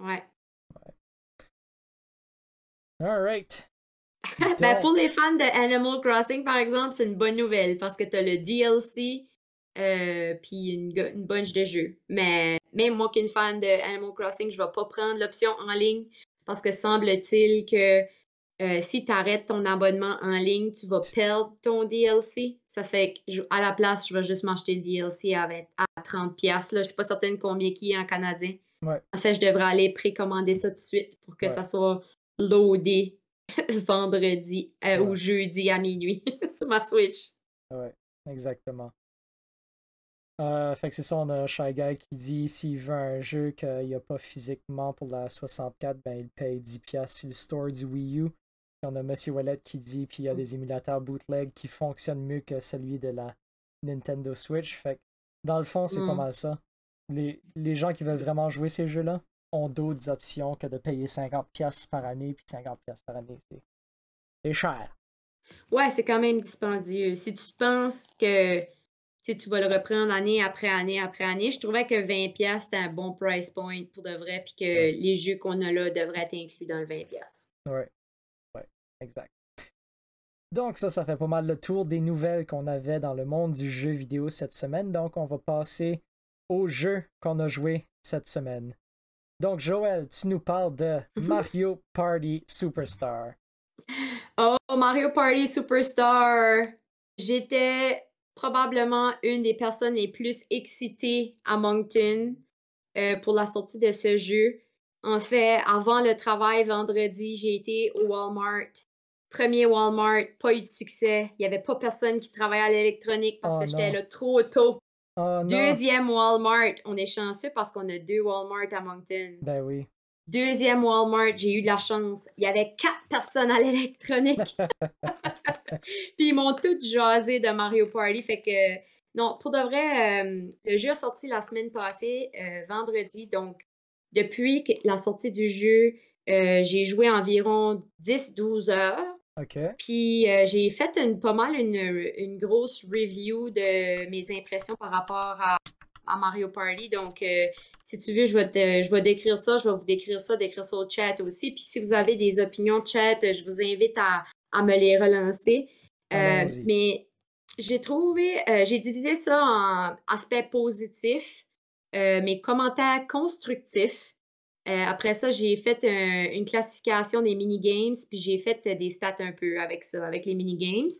ouais. Alright. Ben, pour les fans de Animal Crossing, par exemple, c'est une bonne nouvelle parce que tu as le DLC euh, puis une, une bunch de jeux. Mais même moi qui suis une fan de Animal Crossing, je vais pas prendre l'option en ligne parce que semble-t-il que euh, si tu arrêtes ton abonnement en ligne, tu vas perdre ton DLC. Ça fait que je- à la place, je vais juste m'acheter le DLC à, 20 à 30$. piastres, Là, je suis pas certaine combien qui est en canadien. Ouais. En fait, je devrais aller précommander ça tout de suite pour que Ouais. ça soit loadé vendredi euh, ou jeudi à minuit sur ma Switch. Ouais, exactement. Euh, fait que c'est ça, on a Shy Guy qui dit s'il veut un jeu qu'il n'y a pas physiquement pour la 64, ben il paye 10$ sur le store du Wii U. Puis on a Monsieur Wallet qui dit puis il y a des émulateurs bootleg qui fonctionnent mieux que celui de la Nintendo Switch. Fait que dans le fond, c'est pas Mm. mal ça. Les, les gens qui veulent vraiment jouer ces jeux-là ont d'autres options que de payer 50$ par année, puis 50$ par année, c'est cher. Ouais, c'est quand même dispendieux. Si tu penses que si tu vas le reprendre année après année après année, je trouvais que 20$ c'était un bon price point pour de vrai, puis que Ouais. les jeux qu'on a là devraient être inclus dans le 20$. Ouais, ouais, exact. Donc ça, ça fait pas mal le tour des nouvelles qu'on avait dans le monde du jeu vidéo cette semaine. Donc on va passer au jeu qu'on a joué cette semaine. Donc Joël, tu nous parles de Mario Party Superstar. Oh, Mario Party Superstar! J'étais probablement une des personnes les plus excitées à Moncton euh, pour la sortie de ce jeu. En fait, avant le travail vendredi, j'ai été au Walmart. Premier Walmart, pas eu de succès. Il n'y avait pas personne qui travaillait à l'électronique parce Oh que j'étais là trop tôt. Oh non! Deuxième Walmart, on est chanceux parce qu'on a deux Walmart à Moncton. Ben oui. Deuxième Walmart, j'ai eu de la chance. Il y avait quatre personnes à l'électronique. Puis ils m'ont toutes jasé de Mario Party. Fait que, non, pour de vrai, euh, le jeu a sorti la semaine passée, euh, vendredi. Donc, depuis la sortie du jeu, euh, j'ai joué environ 10-12 heures. Ok. Puis euh, j'ai fait une, pas mal une, une grosse review de mes impressions par rapport à, à Mario Party. Donc, euh, si tu veux, je vais, te- je vais décrire ça, je vais vous décrire ça, décrire ça au chat aussi. Puis si vous avez des opinions de chat, je vous invite à, à me les relancer. Euh, mais j'ai trouvé, j'ai divisé ça en aspects positifs, mes commentaires constructifs. Euh, après ça, j'ai fait un- une classification des mini-games, puis j'ai fait euh, des stats un peu avec ça, avec les mini-games.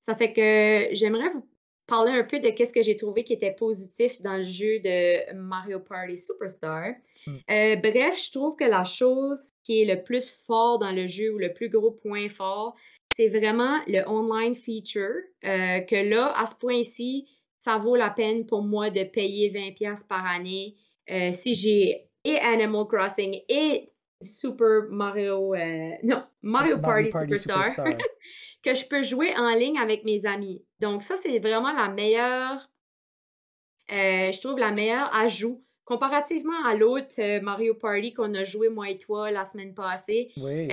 Ça fait que j'aimerais vous parler un peu de qu'est-ce que j'ai trouvé qui était positif dans le jeu de Mario Party Superstar. Mm. Euh, bref, je trouve que la chose qui est le plus fort dans le jeu ou le plus gros point fort, c'est vraiment le online feature. euh, que là, à ce point-ci, ça vaut la peine pour moi de payer 20$ par année euh, si j'ai et Animal Crossing et Super Mario, euh, non, Mario, Party, Superstar, que je peux jouer en ligne avec mes amis. Donc ça, c'est vraiment la meilleure, euh, je trouve la meilleure ajout comparativement à l'autre euh, Mario Party qu'on a joué moi et toi la semaine passée. Oui.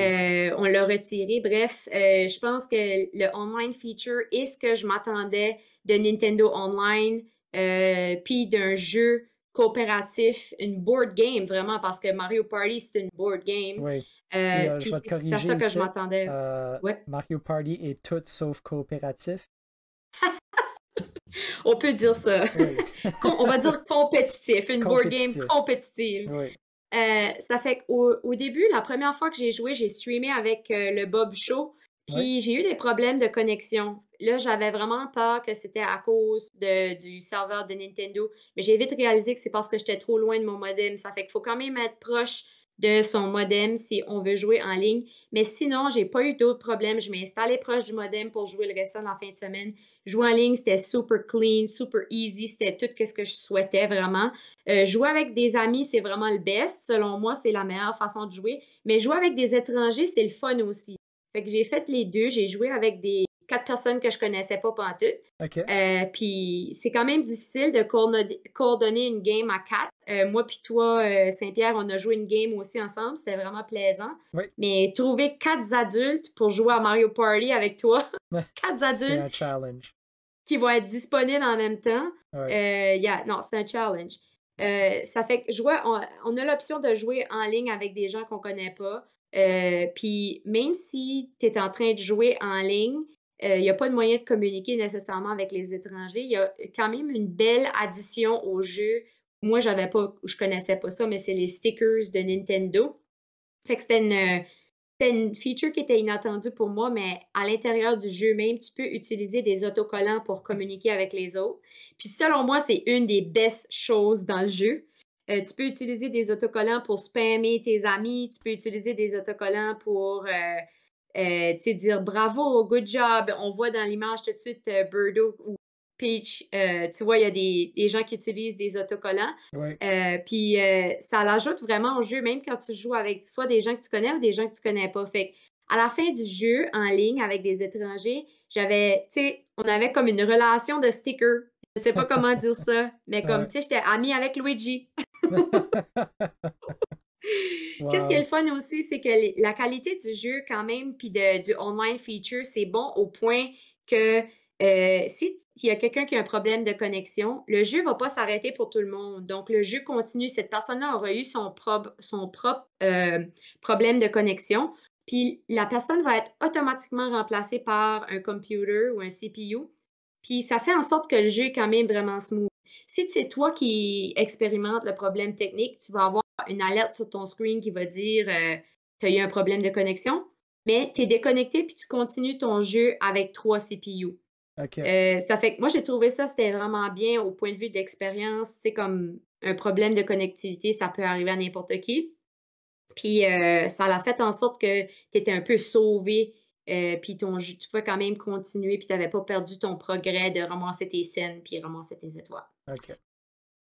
On l'a retiré. Bref, je pense que le online feature est ce que je m'attendais de Nintendo Online, puis d'un jeu coopératif, une board game vraiment, parce que Mario Party, c'est une board game. oui. Euh, Puis, euh, c'est à ça que je m'attendais. Euh, Ouais. Mario Party est tout sauf coopératif. On peut dire ça. Oui. On va dire compétitif, une board game compétitive. oui. Euh, ça fait qu'au au début, la première fois que j'ai joué, j'ai streamé avec le Bob Show, puis j'ai eu des problèmes de connexion. Là, j'avais vraiment peur que c'était à cause de, du serveur de Nintendo, mais j'ai vite réalisé que c'est parce que j'étais trop loin de mon modem. Ça fait qu'il faut quand même être proche de son modem si on veut jouer en ligne. Mais sinon, j'ai pas eu d'autres problèmes. Je m'ai installé proche du modem pour jouer le restant de la fin de semaine. Jouer en ligne, c'était super clean, super easy. C'était tout ce que je souhaitais vraiment. Euh, jouer avec des amis, c'est vraiment le best. Selon moi, c'est la meilleure façon de jouer. Mais jouer avec des étrangers, c'est le fun aussi. Fait que j'ai fait les deux. J'ai joué avec des quatre personnes que je connaissais pas pendant tout. OK. Euh, puis c'est quand même difficile de coordonner, une game à quatre. Euh, moi puis toi, euh, Saint-Pierre, on a joué une game aussi ensemble. C'était vraiment plaisant. Oui. Mais trouver quatre adultes pour jouer à Mario Party avec toi, quatre adultes un challenge. qui vont être disponibles en même temps, Ouais. non, c'est un challenge. Ça fait que jouer, on, on a l'option de jouer en ligne avec des gens qu'on connaît pas. Euh, Puis même si tu es en train de jouer en ligne, il n'y a pas de moyen de communiquer nécessairement avec les étrangers. Il y a quand même une belle addition au jeu. Moi, j'avais pas, je connaissais pas ça, mais c'est les stickers de Nintendo. Fait que c'était une, c'était une feature qui était inattendue pour moi, mais à l'intérieur du jeu même, tu peux utiliser des autocollants pour communiquer avec les autres. Puis selon moi, c'est une des best choses dans le jeu. Euh, tu peux utiliser des autocollants pour spammer tes amis, tu peux utiliser des autocollants pour euh, euh, dire bravo, good job. On voit dans l'image tout de suite euh, Birdo ou Peach, tu vois, il y a des, des gens qui utilisent des autocollants. Puis ça l'ajoute vraiment au jeu, même quand tu joues avec soit des gens que tu connais ou des gens que tu connais pas. Fait que à la fin du jeu, en ligne, avec des étrangers, j'avais, tu sais, on avait comme une relation de sticker. Je sais pas comment dire ça, mais comme, Ouais. tu sais, j'étais amie avec Luigi. Qu'est-ce qui est le fun aussi, c'est que la qualité du jeu, quand même, puis du online feature, c'est bon au point que euh, si il y a quelqu'un qui a un problème de connexion, le jeu va pas s'arrêter pour tout le monde. Donc, le jeu continue. Cette personne-là aura eu son, prob- son propre euh, problème de connexion. Puis, la personne va être automatiquement remplacée par un computer ou un CPU. Puis, ça fait en sorte que le jeu est quand même vraiment smooth. Si c'est toi qui expérimente le problème technique, tu vas avoir une alerte sur ton screen qui va dire euh, tu as eu un problème de connexion, mais tu es déconnecté puis tu continues ton jeu avec trois CPU. OK. Euh, ça fait que moi, j'ai trouvé ça, c'était vraiment bien au point de vue d'expérience. C'est comme un problème de connectivité, ça peut arriver à n'importe qui. Puis euh, ça l'a fait en sorte que tu étais un peu sauvé, euh, puis ton tu pouvais quand même continuer, puis tu n'avais pas perdu ton progrès de ramasser tes scènes, puis ramasser tes étoiles.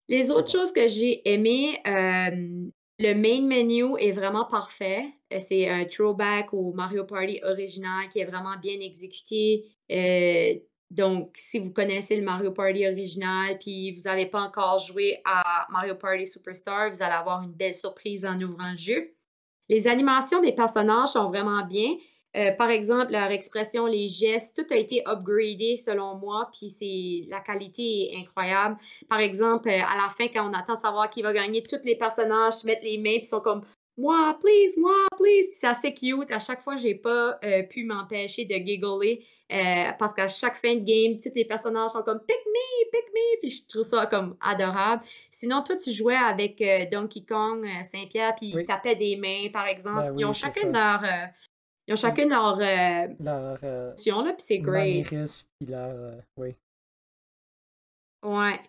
Les autres bon. choses que j'ai aimées, euh, le main menu est vraiment parfait. Euh, C'est un throwback au Mario Party original qui est vraiment bien exécuté. Euh, donc, si vous connaissez le Mario Party original puis vous n'avez pas encore joué à Mario Party Superstar, vous allez avoir une belle surprise en ouvrant le jeu. Les animations des personnages sont vraiment bien. Euh, par exemple, leur expression, les gestes, tout a été upgradé selon moi, puis c'est la qualité est incroyable. Par exemple, euh, à la fin, quand on attend de savoir qui va gagner, tous les personnages mettent les mains puis sont comme moi, please, moi, please. C'est assez cute. À chaque fois, j'ai pas euh, pu m'empêcher de giggler euh, parce qu'à chaque fin de game, tous les personnages sont comme pick me, pick me. Puis je trouve ça comme adorable. Sinon, toi, tu jouais avec euh, Donkey Kong, Saint-Pierre, puis Oui. ils tapaient des mains, par exemple. Ben ils ont oui, chacun leur. Ils ont chacun leur euh, Leur euh, là, puis c'est great. manierisme, puis leur. euh, oui. Ouais.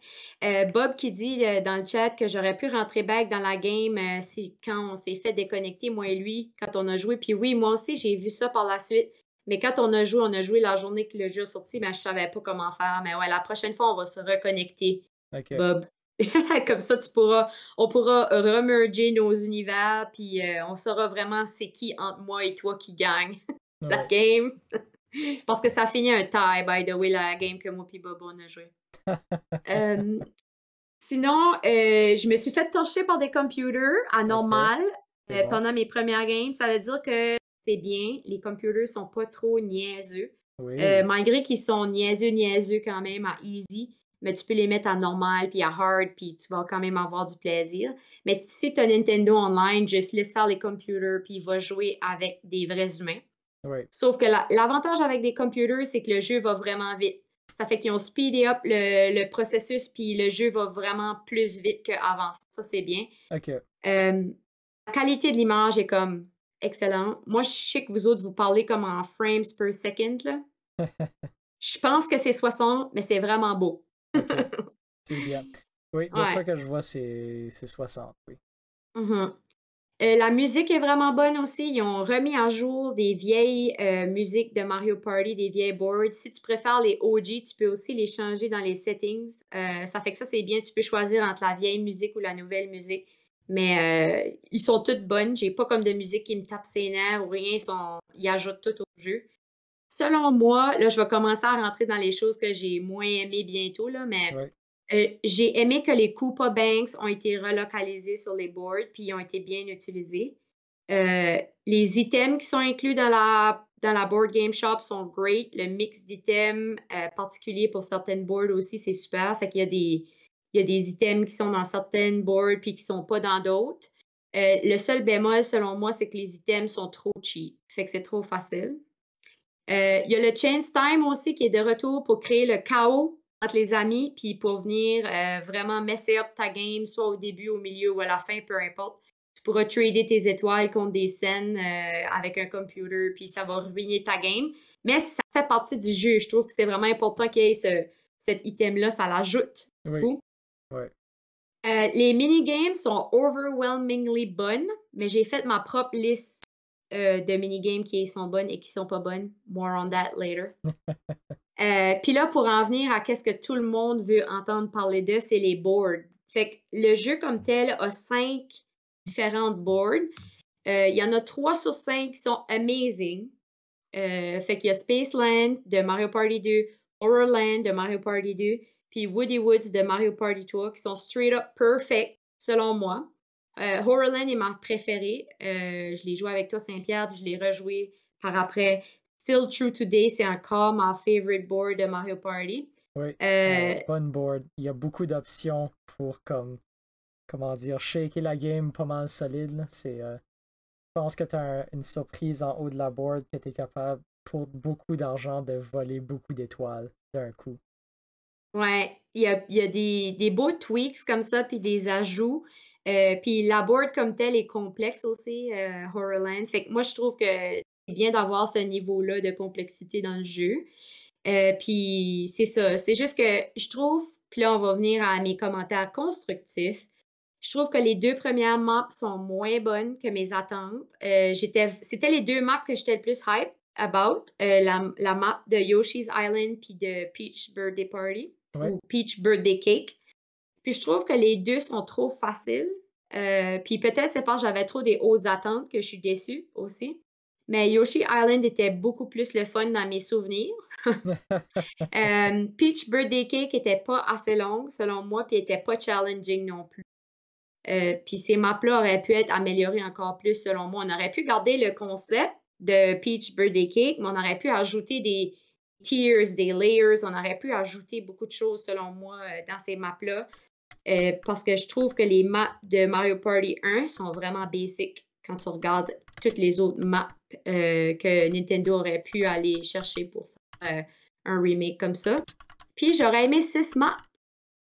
Euh, Bob qui dit euh, dans le chat que j'aurais pu rentrer back dans la game euh, si, quand on s'est fait déconnecter, moi et lui, quand on a joué. Puis oui, moi aussi, j'ai vu ça par la suite. Mais quand on a joué, on a joué la journée que le jeu est sorti, mais je savais pas comment faire. Mais ouais, la prochaine fois, on va se reconnecter. Bob. Comme ça, tu pourras, on pourra remerger nos univers, puis euh, on saura vraiment c'est qui entre moi et toi qui gagne la game. Parce que ça finit un tie, by the way, la game que moi et Bob on a joué. Euh, sinon, euh, je me suis fait torcher par des computers à normal euh, bon. pendant mes premières games. Ça veut dire que c'est bien. Les computers sont pas trop niaiseux. Oui. Euh, malgré qu'ils sont niaiseux, niaiseux quand même à easy, mais tu peux les mettre à normal puis à hard, puis tu vas quand même avoir du plaisir. Mais si tu as Nintendo Online, juste laisse faire les computers, puis il va jouer avec des vrais humains. Sauf que la- l'avantage avec des computers, c'est que le jeu va vraiment vite. Ça fait qu'ils ont speedé up le, le processus, puis le jeu va vraiment plus vite qu'avant. Ça, c'est bien. OK. Euh, la qualité de l'image est comme excellente. Moi, je sais que vous autres, vous parlez comme en frames per second. Là. je pense que c'est 60, mais c'est vraiment beau. C'est bien. Oui, de Ouais. ça que je vois, c'est c'est 60, oui. Mhm. Euh, la musique est vraiment bonne aussi. Ils ont remis à jour des vieilles euh, musiques de Mario Party, des vieilles boards. Si tu préfères les OG, tu peux aussi les changer dans les settings. Euh, ça fait que ça, c'est bien. Tu peux choisir entre la vieille musique ou la nouvelle musique. mais ils sont toutes bonnes. J'ai pas comme de musique qui me tape ses nerfs ou rien. Ils, sont... ils ajoutent tout au jeu. Selon moi, là, je vais commencer à rentrer dans les choses que j'ai moins aimées bientôt, là, mais j'ai aimé que les Koopa Banks ont été relocalisés sur les boards puis ils ont été bien utilisés. les items qui sont inclus dans la dans la Board Game Shop sont great. Le mix d'items euh, particulier pour certaines boards aussi, c'est super. Fait qu'il y a des, il y a des items qui sont dans certaines boards puis qui sont pas dans d'autres. Euh, le seul bémol, selon moi, c'est que les items sont trop cheap. Fait que c'est trop facile. Euh, il y a le Chance Time aussi qui est de retour pour créer le chaos entre les amis puis pour venir vraiment messer up ta game, soit au début, au milieu ou à la fin, peu importe tu pourras trader tes étoiles contre des scènes euh, avec un computer, puis ça va ruiner ta game. Mais ça fait partie du jeu. Je trouve que c'est vraiment important qu'il y ait ce, cet item-là, ça l'ajoute. Oui. Euh, les minigames sont overwhelmingly bonnes, mais j'ai fait ma propre liste euh, de minigames qui sont bonnes et qui sont pas bonnes. More on that later. Puis là, pour en venir à qu'est-ce que tout le monde veut entendre parler de, c'est les boards. Fait que le jeu comme tel a cinq différentes boards. Euh, il y en a trois sur cinq qui sont amazing. Euh, fait qu'il y a Spaceland de Mario Party 2, Horrorland de Mario Party 2, puis Woody Woods de Mario Party 3 qui sont straight up perfect selon moi. Euh, Horrorland est ma préférée. je l'ai joué avec toi, Saint-Pierre, puis je l'ai rejoué par après. Still True Today, c'est encore ma favorite board de Mario Party. Oui, bonne board. Il y a beaucoup d'options pour comme comment dire, shaker la game pas mal solide. C'est, euh, je pense que tu as une surprise en haut de la board que tu es capable, pour beaucoup d'argent, de voler beaucoup d'étoiles d'un coup. Ouais, il y a, y a des, des, beaux tweaks comme ça, puis des ajouts. Euh, puis la board comme telle est complexe aussi, euh, Horrorland. Fait que moi, je trouve que c'est bien d'avoir ce niveau-là de complexité dans le jeu. puis c'est ça, c'est juste que je trouve, puis là, on va venir à mes commentaires constructifs. Je trouve que les deux premières maps sont moins bonnes que mes attentes. Euh, c'était les deux maps que j'étais le plus hype about. Euh, la, map de Yoshi's Island puis de Peach Birthday Party ou Peach Birthday Cake. Puis je trouve que les deux sont trop faciles. Euh, puis peut-être c'est parce que j'avais trop des hautes attentes que je suis déçue aussi. Mais Yoshi Island était beaucoup plus le fun dans mes souvenirs. Peach Birthday Cake était pas assez longue selon moi, puis était pas challenging non plus. Euh, puis ces maps-là auraient pu être améliorées encore plus selon moi. On aurait pu garder le concept de Peach Birthday Cake, mais on aurait pu ajouter des tiers, des layers, on aurait pu ajouter beaucoup de choses selon moi euh, dans ces maps-là. Euh, parce que je trouve que les maps de Mario Party 1 sont vraiment basiques quand tu regardes toutes les autres maps que Nintendo aurait pu aller chercher pour faire un remake comme ça. Puis j'aurais aimé 6 maps.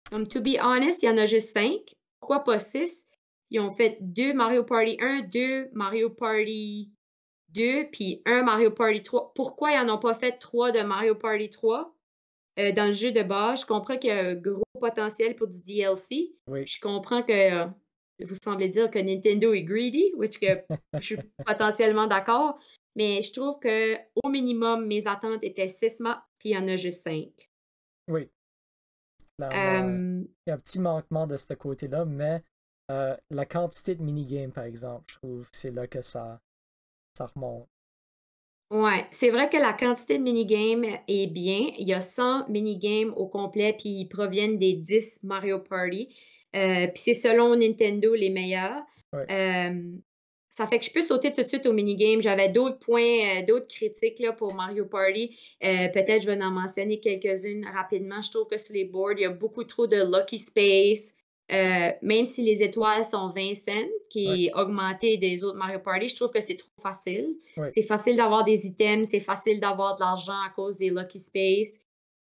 Comme to be honest, il y en a juste 5 pourquoi pas 6? Ils ont fait deux Mario Party 1, deux Mario Party 2, puis un Mario Party 3. Pourquoi ils n'en ont pas fait trois de Mario Party 3 euh, dans le jeu de base? Je comprends qu'il y a un gros potentiel pour du DLC. Je comprends que euh, vous semblez dire que Nintendo est greedy, which que je suis potentiellement d'accord. Mais je trouve que au minimum, mes attentes étaient 6 maps, puis il y en a juste 5. Oui, il y a un petit manquement de ce côté-là, mais euh, la quantité de minigames, par exemple, je trouve c'est là que ça, ça remonte. Ouais, c'est vrai que la quantité de minigames est bien. Il y a 100 minigames au complet, puis ils proviennent des 10 Mario Party. Euh, puis c'est selon Nintendo les meilleurs. Ça fait que je peux sauter tout de suite au minigame. J'avais d'autres points, euh, d'autres critiques là, pour Mario Party. Euh, peut-être je vais en mentionner quelques-unes rapidement. Je trouve que sur les boards, il y a beaucoup trop de Lucky Space. Euh, même si les étoiles sont 20 cents, qui est augmenté des autres Mario Party, je trouve que c'est trop facile. C'est facile d'avoir des items, c'est facile d'avoir de l'argent à cause des Lucky Space.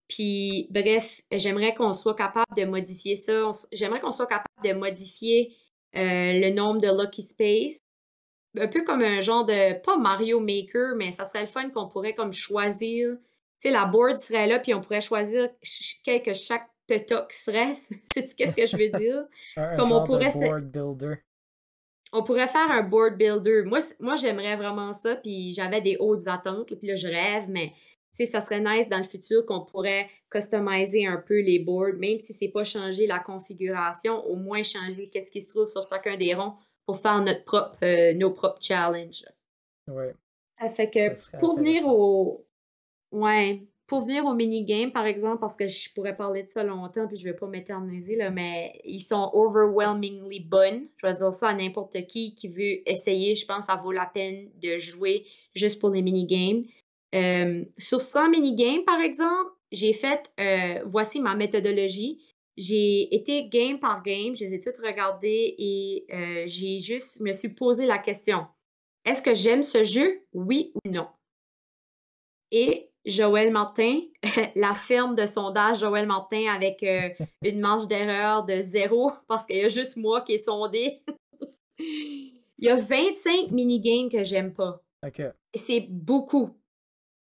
Puis, bref, j'aimerais qu'on soit capable de modifier ça. J'aimerais qu'on soit capable de modifier le nombre de Lucky Space un peu comme un genre de, pas Mario Maker, mais ça serait le fun qu'on pourrait comme choisir, tu sais, la board serait là, puis on pourrait choisir quel que chaque petoc serait. Sais-tu qu'est-ce que je veux dire? comme on pourrait. board builder. On pourrait faire un board builder. Moi, moi j'aimerais vraiment ça, puis j'avais des hautes attentes, puis là, je rêve, mais sais, ça serait nice dans le futur qu'on pourrait customiser un peu les boards, même si c'est pas changer la configuration, au moins changer qu'est-ce qui se trouve sur chacun des ronds pour faire notre propre, euh, nos propres challenges. Ouais. Ça fait que pour venir au. Ouais. Pour venir au mini-game, par exemple, parce que je pourrais parler de ça longtemps, puis je vais pas m'éterniser, là, mais ils sont overwhelmingly bonnes. Je vais dire ça à n'importe qui qui veut essayer. Je pense que ça vaut la peine de jouer juste pour les mini-games. Euh, sur 100 mini-games, par exemple, j'ai fait, euh, voici ma méthodologie. J'ai été game par game, je les ai toutes regardées et euh, j'ai juste, me suis posé la question, est-ce que j'aime ce jeu, oui ou non? Et Joël Martin, la firme de sondage Joël Martin avec une marge d'erreur de zéro parce qu'il y a juste moi qui ai sondé. Il y a 25 mini-games que j'aime pas. OK. C'est beaucoup.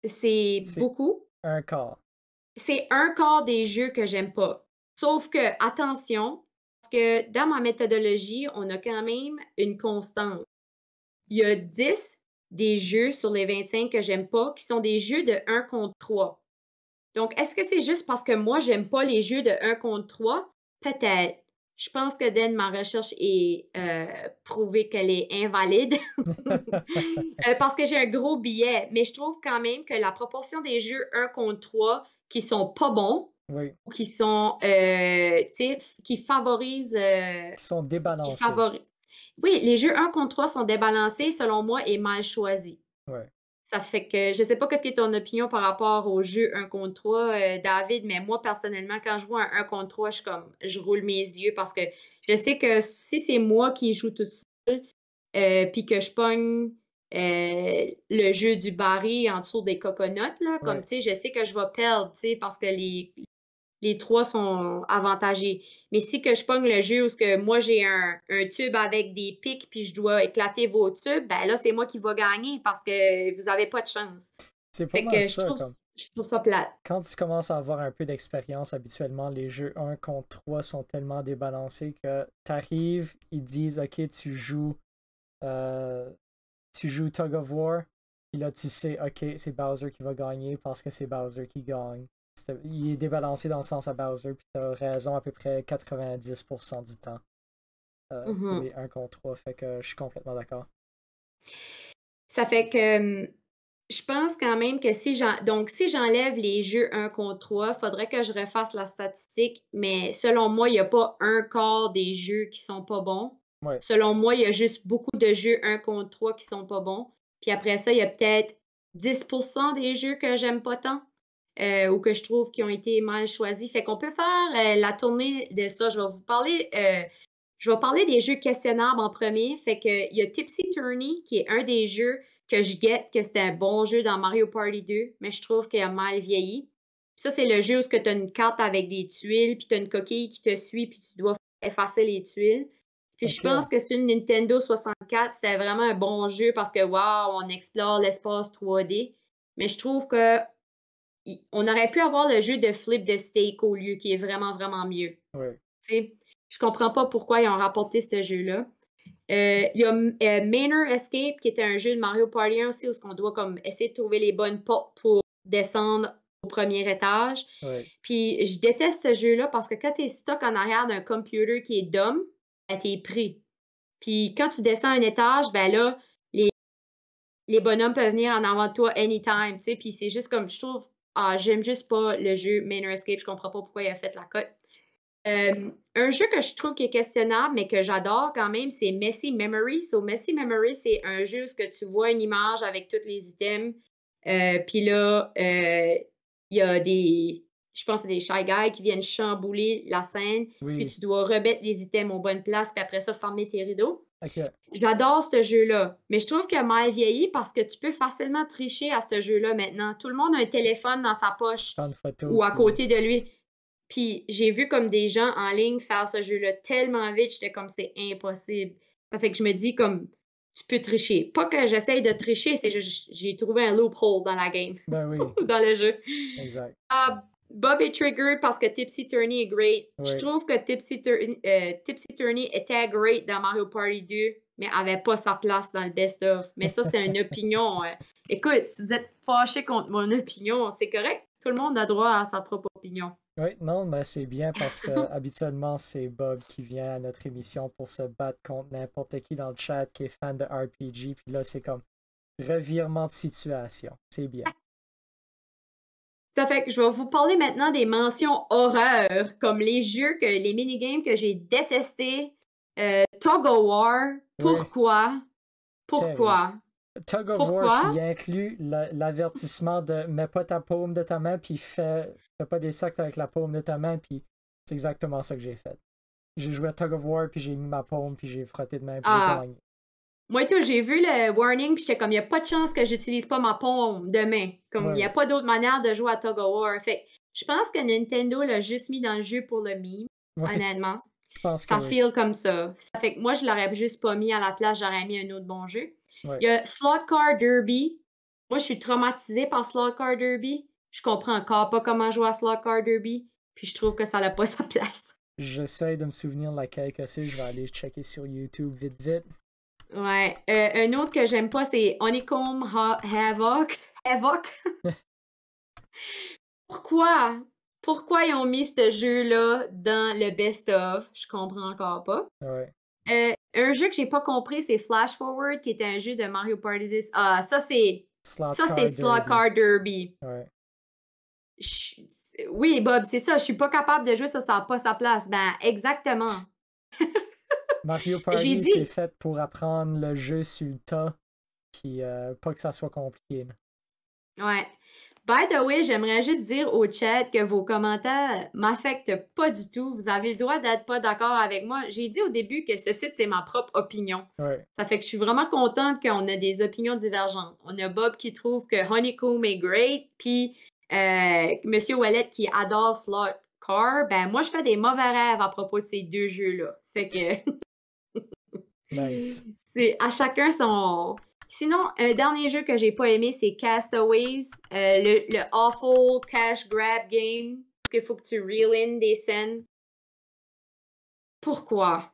C'est beaucoup. Un quart. C'est un quart des jeux que j'aime pas. Sauf que, attention, parce que dans ma méthodologie, on a quand même une constante. Il y a 10 des jeux sur les 25 que j'aime pas qui sont des jeux de 1 contre 3. Donc, est-ce que c'est juste parce que moi, j'aime pas les jeux de 1 contre 3? Peut-être. Je pense que Dan, ma recherche est euh, prouvée qu'elle est invalide euh, parce que j'ai un gros billet. Mais je trouve quand même que la proportion des jeux 1 contre 3 qui sont pas bons ou qui sont, euh, tu sais, qui favorisent. qui sont débalancés. Oui, les jeux 1 contre 3 sont débalancés, selon moi, et mal choisis. Ouais. Ça fait que je sais pas qu'est-ce qui est ton opinion par rapport au jeu 1 contre 3, euh, David, mais moi, personnellement, quand je vois un 1 contre 3, je, comme, je roule mes yeux parce que je sais que si c'est moi qui joue tout seul, euh, puis que je pogne euh, le jeu du baril en dessous des coconuts, là, comme, tu sais, je sais que je vais perdre, tu sais, parce que les, les trois sont avantagés. Mais si que je pogne le jeu où que moi j'ai un, tube avec des pics puis je dois éclater vos tubes, ben là c'est moi qui vais gagner parce que vous avez pas de chance. C'est pas mal ça. Je trouve, je trouve ça plate. Quand tu commences à avoir un peu d'expérience, habituellement les jeux 1 contre 3 sont tellement débalancés que tu arrives, ils disent ok tu joues euh, tu joues Tug of War, puis là tu sais ok c'est Bowser qui va gagner parce que c'est Bowser qui gagne il est débalancé dans le sens à Bowser, puis t'as raison à peu près 90% du temps. Euh, mm-hmm. les 1 contre 3, fait que je suis complètement d'accord. Ça fait que je pense quand même que si donc si j'enlève les jeux 1 contre 3, faudrait que je refasse la statistique, mais selon moi, il n'y a pas un quart des jeux qui sont pas bons. Selon moi, il y a juste beaucoup de jeux 1 contre 3 qui sont pas bons. Puis après ça, il y a peut-être 10% des jeux que j'aime pas tant. Euh, ou que je trouve qui ont été mal choisis. Fait qu'on peut faire euh, la tournée de ça. Je vais vous parler. Euh, je vais parler des jeux questionnables en premier. Fait que il y a Tipsy Tourney, qui est un des jeux que je guette que c'était un bon jeu dans Mario Party 2, mais je trouve qu'il a mal vieilli. ça, c'est le jeu où tu as une carte avec des tuiles, puis tu as une coquille qui te suit, puis tu dois effacer les tuiles. Puis je pense que sur une Nintendo 64, c'était vraiment un bon jeu parce que, waouh, on explore l'espace 3D. Mais je trouve que on aurait pu avoir le jeu de flip de steak au lieu, qui est vraiment, vraiment mieux. Ouais. je comprends pas pourquoi ils ont rapporté ce jeu-là. Euh, il y a euh, Manor Escape, qui était un jeu de Mario Party 1 aussi, où on doit comme essayer de trouver les bonnes portes pour descendre au premier étage. Puis je déteste ce jeu-là parce que quand tu es stock en arrière d'un computer qui est dumb, ben, t'es pris. Puis quand tu descends un étage, ben là, les, les bonhommes peuvent venir en avant de toi anytime. Puis c'est juste comme, je trouve, ah, j'aime juste pas le jeu Manor Escape, je comprends pas pourquoi il a fait la cote. un jeu que je trouve qui est questionnable, mais que j'adore quand même, c'est Messy Memory. So, Messy Memory, c'est un jeu où tu vois une image avec tous les items. Euh, puis là, euh, il y a des, je pense, des Shy Guys qui viennent chambouler la scène. Puis tu dois remettre les items aux bonnes places, puis après ça, fermer tes rideaux. J'adore ce jeu-là, mais je trouve a mal vieilli parce que tu peux facilement tricher à ce jeu-là maintenant. Tout le monde a un téléphone dans sa poche ou à côté de lui. Puis j'ai vu comme des gens en ligne faire ce jeu-là tellement vite, j'étais comme c'est impossible. Ça fait que je me dis comme tu peux tricher. Pas que j'essaye de tricher, c'est que j'ai trouvé un loophole dans la game. Ben oui. dans le jeu. Exact. Ah, Bob est triggered parce que Tipsy Turny est great. Je trouve que Tipsy, Tur- euh, Tipsy Turny était great dans Mario Party 2, mais avait pas sa place dans le best-of. Mais ça, c'est une opinion. euh. Écoute, si vous êtes fâché contre mon opinion, c'est correct. Tout le monde a droit à sa propre opinion. Oui, non, mais c'est bien parce que habituellement, c'est Bob qui vient à notre émission pour se battre contre n'importe qui dans le chat qui est fan de RPG. Puis là, c'est comme revirement de situation. C'est bien. Ça fait que je vais vous parler maintenant des mentions horreur, comme les jeux, que les minigames que j'ai détestés. Euh, Tug of War, pourquoi? Pourquoi? Tug of Pourquoi? War qui inclut la- l'avertissement de mets pas ta paume de ta main, puis fais, fais pas des sacs avec la paume de ta main, puis c'est exactement ça que j'ai fait. J'ai joué à Tug of War, puis j'ai mis ma paume, puis j'ai frotté de main, puis Ah. j'ai gagné. Moi tout, j'ai vu le warning, puis j'étais comme, il n'y a pas de chance que j'utilise pas ma paume de main. Comme, il n'y a pas d'autre manière de jouer à Tug of War. Fait je pense que Nintendo l'a juste mis dans le jeu pour le meme, Ouais, honnêtement. je pense que Ça oui. feel comme ça. Ça fait que moi, je l'aurais juste pas mis à la place, j'aurais mis un autre bon jeu. Ouais. Il y a Slot Car Derby. Moi, je suis traumatisée par Slot Car Derby. Je comprends encore pas comment jouer à Slot Car Derby. Puis je trouve que ça n'a pas sa place. J'essaie de me souvenir laquelle que c'est, je vais aller checker sur YouTube vite vite. Ouais. Euh, un autre que j'aime pas, c'est Honeycomb Ha- Havoc. Havoc? Pourquoi? Pourquoi ils ont mis ce jeu-là dans le best-of? Je comprends encore pas. Ouais. Euh, un jeu que j'ai pas compris, c'est Flash Forward, qui est un jeu de Mario Party 10. Ah, ça c'est ça c'est Slot Derby. Car Derby. Ouais. Je- Oui, Bob, c'est ça. Je suis pas capable de jouer ça, ça n'a pas sa place. Ben, exactement. Mario Party, dit- c'est fait pour apprendre le jeu sur le tas, puis euh, pas que ça soit compliqué. là. Ouais. By the way, j'aimerais juste dire au chat que vos commentaires m'affectent pas du tout. Vous avez le droit d'être pas d'accord avec moi. J'ai dit au début que ce site, c'est ma propre opinion. Ouais. Ça fait que je suis vraiment contente qu'on a des opinions divergentes. On a Bob qui trouve que Honeycomb est great, puis euh, Monsieur Wallet qui adore Slot Car. Ben, moi, je fais des mauvais rêves à propos de ces deux jeux-là. Fait que C'est à chacun son. Sinon, un dernier jeu que j'ai pas aimé, c'est Castaways, euh, le, le awful cash grab game. Parce qu'il faut que tu reel in des scènes. Pourquoi?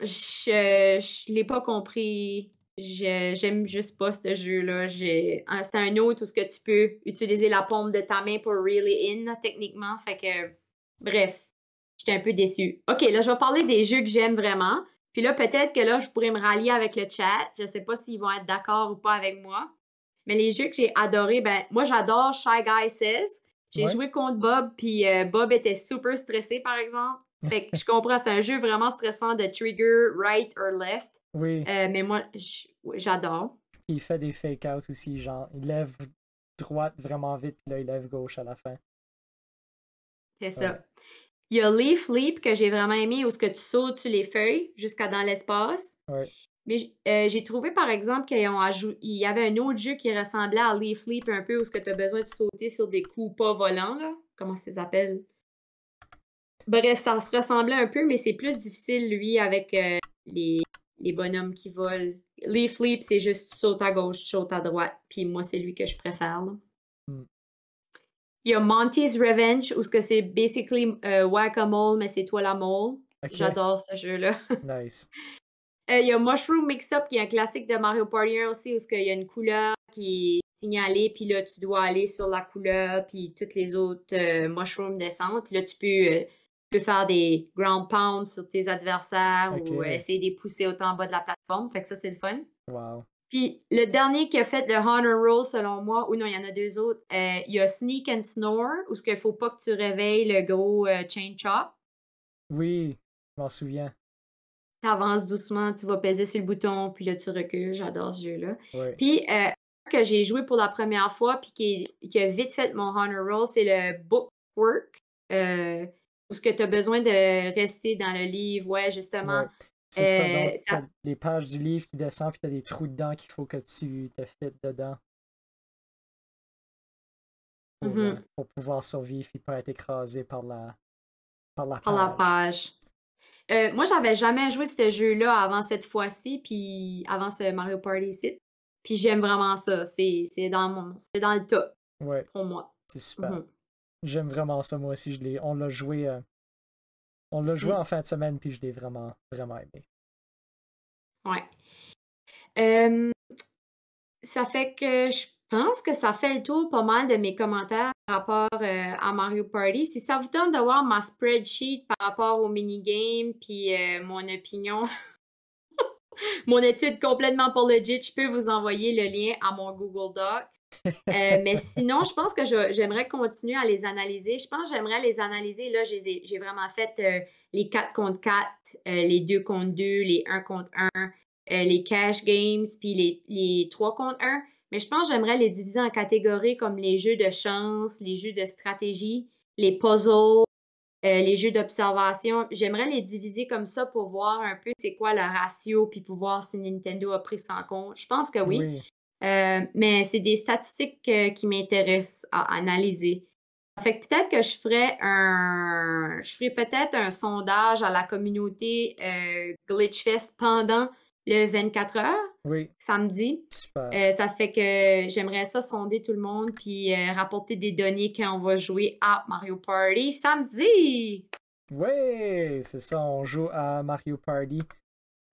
Je, je l'ai pas compris. J'aime juste pas ce jeu-là. C'est un autre où ce que tu peux utiliser la paume de ta main pour reel in, techniquement. Fait que, bref, j'étais un peu déçue. Ok, là, je vais parler des jeux que j'aime vraiment. Puis là, peut-être que là, je pourrais me rallier avec le chat. Je sais pas s'ils vont être d'accord ou pas avec moi. Mais les jeux que j'ai adorés, ben, moi, j'adore Shy Guy Says. J'ai Ouais. joué contre Bob, puis euh, Bob était super stressé, par exemple. Fait que je comprends, c'est un jeu vraiment stressant de trigger right or left. Oui, Euh, mais moi, j'adore. il fait des fake-outs aussi, genre, il lève droite vraiment vite, puis là, il lève gauche à la fin. C'est ça. Il y a Leaf Leap que j'ai vraiment aimé où ce que tu sautes sur les feuilles jusqu'à dans l'espace. Ouais. Mais euh, j'ai trouvé par exemple qu'il y avait un autre jeu qui ressemblait à Leaf Leap un peu où ce que tu as besoin de sauter sur des coups pas volants là. Comment ça s'appelle? Bref, ça se ressemblait un peu, mais c'est plus difficile lui avec euh, les, les bonhommes qui volent. Leaf Leap, c'est juste tu sautes à gauche, tu sautes à droite. Puis moi, c'est lui que je préfère. là. Hmm. Il y a Monty's Revenge, où ce que c'est basically euh, whack-a-mole, mais c'est toi la mole. J'adore ce jeu-là. Nice. Euh, Il y a Mushroom Mix-Up, qui est un classique de Mario Party 1 aussi, où ce qu'il y a une couleur qui est signalée, puis là, tu dois aller sur la couleur, puis toutes les autres euh, mushrooms descendent. Puis là, tu peux, euh, tu peux faire des ground pounds sur tes adversaires ou essayer de les pousser autant en bas de la plateforme. Fait que ça, c'est le fun. Wow. Puis le dernier qui a fait le Honor Roll, selon moi, ou non, il y en a deux autres, euh, il y a Sneak and Snore, où ce qu'il faut pas que tu réveilles le gros euh, Chain Chop. Oui, je m'en souviens. T'avances doucement, tu vas peser sur le bouton, puis là, tu recules. J'adore ce jeu-là. Ouais. Puis, euh, que j'ai joué pour la première fois, puis qui, qui a vite fait mon Honor Roll, c'est le Bookwork, euh, où ce que tu as besoin de rester dans le livre. Ouais, justement. Ouais. C'est ça, Euh, donc ça- t'as les pages du livre qui descendent, puis t'as des trous dedans qu'il faut que tu te fites dedans. Pour, Mhm. euh, pour pouvoir survivre et pas être écrasé par la, par la par la page. page. Euh, moi, j'avais jamais joué ce jeu-là avant cette fois-ci, puis avant ce Mario Party ici. Puis j'aime vraiment ça. C'est c'est dans mon, c'est dans le top Ouais, pour moi. c'est super. Mhm. J'aime vraiment ça, moi aussi. Je on l'a joué. Euh, on l'a joué mm. en fin de semaine, puis je l'ai vraiment, vraiment aimé. Ouais. ça fait que je pense que ça fait le tour pas mal de mes commentaires par rapport euh, à Mario Party. Si ça vous tente de voir ma spreadsheet par rapport au minigame, puis euh, mon opinion, mon étude complètement pour legit, je peux vous envoyer le lien à mon Google Doc. Euh, mais sinon, je pense que j'aimerais continuer à les analyser. Je pense que j'aimerais les analyser. Là, j'ai vraiment fait les 4 contre 4, les 2 contre 2, les 1 contre 1, les cash games, puis les, les 3 contre 1. Mais je pense que j'aimerais les diviser en catégories comme les jeux de chance, les jeux de stratégie, les puzzles, euh, les jeux d'observation. J'aimerais les diviser comme ça pour voir un peu c'est quoi le ratio, puis pour voir si Nintendo a pris ça en compte. Je pense que oui. Euh, mais c'est des statistiques euh, qui m'intéressent à analyser. Fait que peut-être que je ferais un. Je ferais peut-être un sondage à la communauté Glitchfest pendant le 24 heures. Oui. Samedi. Euh, ça fait que j'aimerais ça sonder tout le monde puis euh, rapporter des données quand on va jouer à Mario Party samedi. Oui, c'est ça, on joue à Mario Party.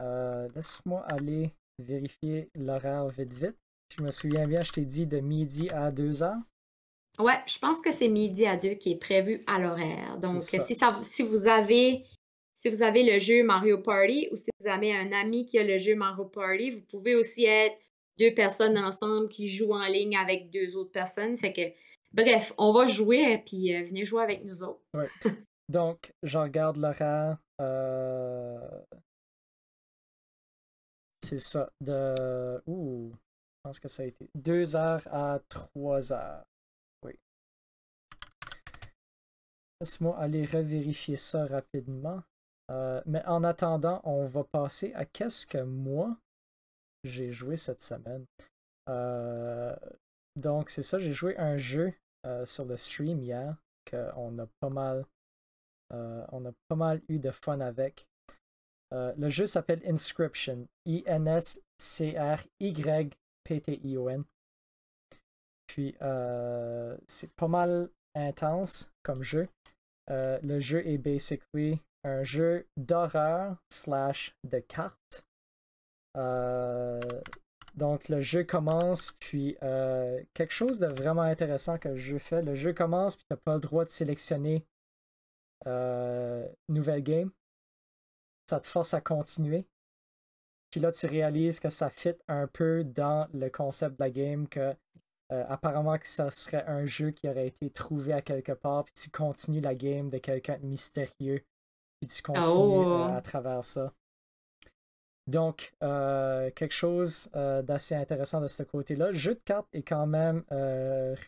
Euh, laisse-moi aller vérifier l'horaire vite vite. Je me souviens bien, je t'ai dit de midi à 2 heures. Ouais, je pense que c'est midi à 2 qui est prévu à l'horaire. Donc, si, ça, si vous avez si vous avez le jeu Mario Party ou si vous avez un ami qui a le jeu Mario Party, vous pouvez aussi être deux personnes ensemble qui jouent en ligne avec deux autres personnes. Fait que, bref, on va jouer et puis euh, venez jouer avec nous autres. Ouais. Donc, je regarde l'horaire. Euh, c'est ça. De. Ouh. Je pense que ça a été 2 heures à 3 heures. Oui. Laisse-moi aller revérifier ça rapidement. Euh, mais en attendant, on va passer à qu'est-ce que moi j'ai joué cette semaine. Euh, donc c'est ça, j'ai joué un jeu euh, sur le stream hier qu'on a pas mal on a pas mal eu de fun avec. le jeu s'appelle Inscription. I-N-S-C-R-Y-P-T-I-O-N. Puis c'est pas mal intense comme jeu. le jeu est basically un jeu d'horreur slash de cartes. Euh, donc le jeu commence, puis euh, quelque chose de vraiment intéressant que le jeu fait. Le jeu commence, puis tu n'as pas le droit de sélectionner euh, nouvelle game. Ça te force à continuer. Puis là, tu réalises que ça fit un peu dans le concept de la game, que apparemment que ça serait un jeu qui aurait été trouvé à quelque part, puis tu continues la game de quelqu'un de mystérieux puis tu continues euh, oh. à travers ça. Donc, euh, quelque chose euh, d'assez intéressant de ce côté-là. Le jeu de cartes est quand même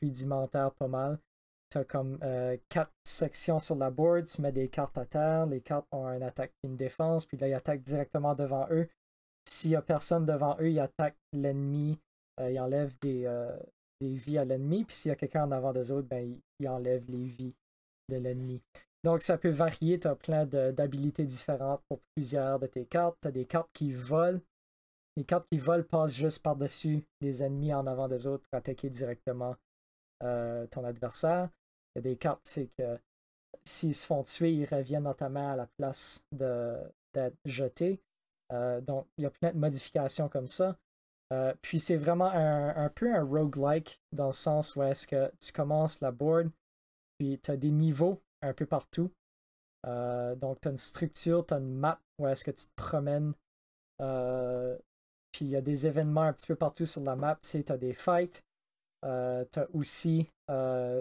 rudimentaire pas mal. Tu as comme quatre sections sur la board, tu mets des cartes à terre, les cartes ont une attaque et une défense, puis là, ils attaquent directement devant eux. S'il n'y a personne devant eux, ils attaquent l'ennemi, ils enlèvent des, des vies à l'ennemi, puis s'il y a quelqu'un en avant des autres, ben, ils enlèvent les vies de l'ennemi. Donc, ça peut varier. Tu as plein d'habilités différentes pour plusieurs de tes cartes. Tu as des cartes qui volent. Les cartes qui volent passent juste par-dessus les ennemis en avant des autres pour attaquer directement euh, ton adversaire. Il y a des cartes, c'est que s'ils se font tuer, ils reviennent dans ta main à la place d'être jetés. Euh, donc, il y a plein de modifications comme ça. Euh, puis c'est vraiment un, peu un roguelike dans le sens où est-ce que tu commences la board, puis tu as des niveaux un peu partout. Euh, donc, tu as une structure, tu as une map où est-ce que tu te promènes. Puis il y a des événements un petit peu partout sur la map. Tu sais, tu as des fights. Tu as aussi, tu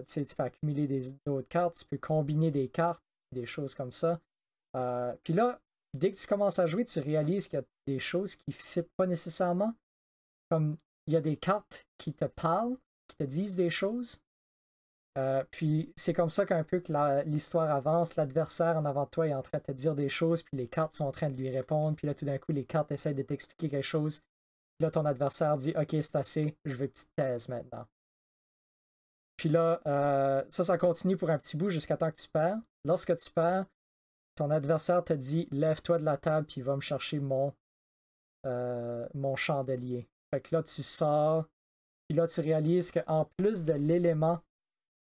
sais, tu peux accumuler d'autres cartes. Tu peux combiner des cartes, des choses comme ça. puis là, dès que tu commences à jouer, tu réalises qu'il y a des choses qui ne fit pas nécessairement. Comme il y a des cartes qui te parlent, qui te disent des choses, euh, puis c'est comme ça qu'un peu que l'histoire avance, l'adversaire en avant de toi est en train de te dire des choses, puis les cartes sont en train de lui répondre, puis là tout d'un coup les cartes essaient de t'expliquer quelque chose. Puis là ton adversaire dit Ok, c'est assez, je veux que tu te taises maintenant. Puis là, euh, ça, ça continue pour un petit bout jusqu'à temps que tu perds. Lorsque tu perds, ton adversaire te dit Lève-toi de la table, puis va me chercher mon, euh, mon chandelier. Fait que là, tu sors, puis là, tu réalises qu'en plus de l'élément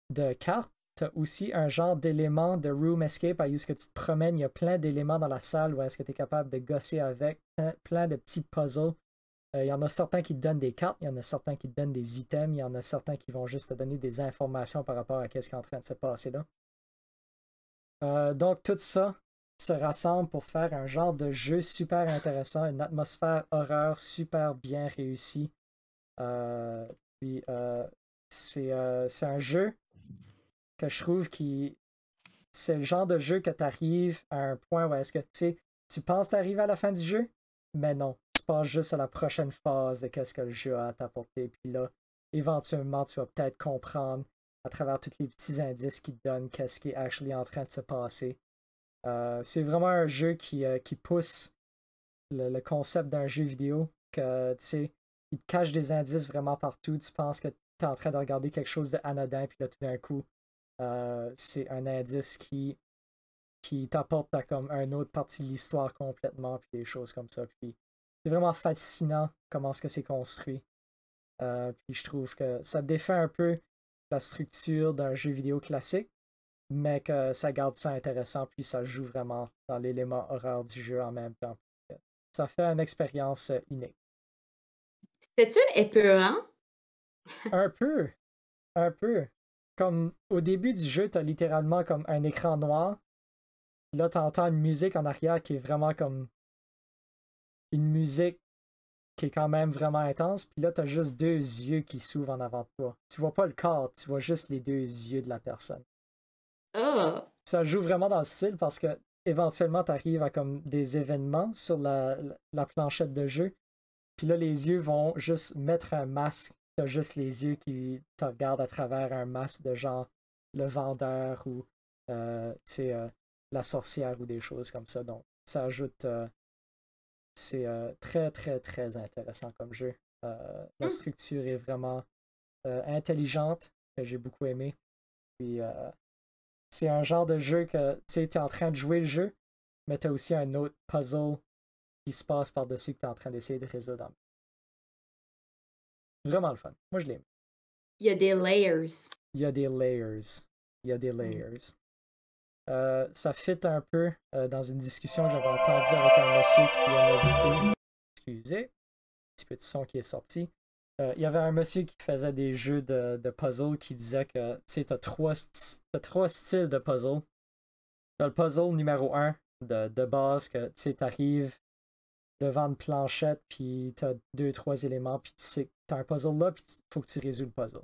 de cartes, tu as aussi un genre d'élément de room escape à ce que tu te promènes. Il y a plein d'éléments dans la salle où est-ce que tu es capable de gosser avec, plein de petits puzzles. Euh, il y en a certains qui te donnent des cartes, il y en a certains qui te donnent des items, il y en a certains qui vont juste te donner des informations par rapport à ce qui est en train de se passer là. Euh, donc tout ça se rassemble pour faire un genre de jeu super intéressant, une atmosphère horreur super bien réussie. Euh, puis c'est un jeu que je trouve qui. C'est le genre de jeu que tu arrives à un point où est-ce que tu tu penses t'arriver à la fin du jeu, mais non. Tu passes juste à la prochaine phase de qu'est-ce que le jeu a à t'apporter. Puis là, éventuellement, tu vas peut-être comprendre à travers tous les petits indices qu'il te donnent qu'est-ce qui est actually en train de se passer. Euh, c'est vraiment un jeu qui, euh, qui pousse le, concept d'un jeu vidéo, que il te cache des indices vraiment partout. Tu penses que tu es en train de regarder quelque chose de anodin, puis là, tout d'un coup, euh, c'est un indice qui, qui t'apporte à comme une autre partie de l'histoire complètement, puis des choses comme ça. Puis c'est vraiment fascinant comment ce que c'est construit. Puis je trouve que ça défait un peu la structure d'un jeu vidéo classique, mais que ça garde ça intéressant, puis ça joue vraiment dans l'élément horreur du jeu en même temps. Ça fait une expérience unique. C'était-tu épeurant? un peu. Un peu comme au début du jeu, t'as littéralement comme un écran noir. Là, t'entends une musique en arrière qui est vraiment comme une musique qui est quand même vraiment intense. Puis là, t'as juste deux yeux qui s'ouvrent en avant de toi. Tu vois pas le corps, tu vois juste les deux yeux de la personne. Oh. Ça joue vraiment dans le style parce que éventuellement, t'arrives à comme des événements sur la, la planchette de jeu. Puis là, les yeux vont juste mettre un masque t'as juste les yeux qui te regardent à travers un masque de genre le vendeur ou euh, euh, la sorcière ou des choses comme ça. Donc, ça ajoute. Euh, c'est très, très, très intéressant comme jeu. la mmh. structure est vraiment intelligente, que j'ai beaucoup aimé. Puis, c'est un genre de jeu que tu es en train de jouer le jeu, mais tu as aussi un autre puzzle qui se passe par-dessus que tu es en train d'essayer de résoudre Vraiment le fun. Moi, je l'aime. Il y a des layers. Il y a des layers. Il y a des mm. layers. Euh, ça fit un peu euh, dans une discussion que j'avais entendue avec un monsieur qui avait Excusez. Un petit peu de son qui est sorti. Euh, il y avait un monsieur qui faisait des jeux de, de puzzle qui disait que tu sais, t'as trois, as trois styles de puzzle. T'as le puzzle numéro un de, de base que tu sais, t'arrives devant une planchette, puis t'as deux, trois éléments, puis tu sais que t'as un puzzle là, puis faut que tu résous le puzzle.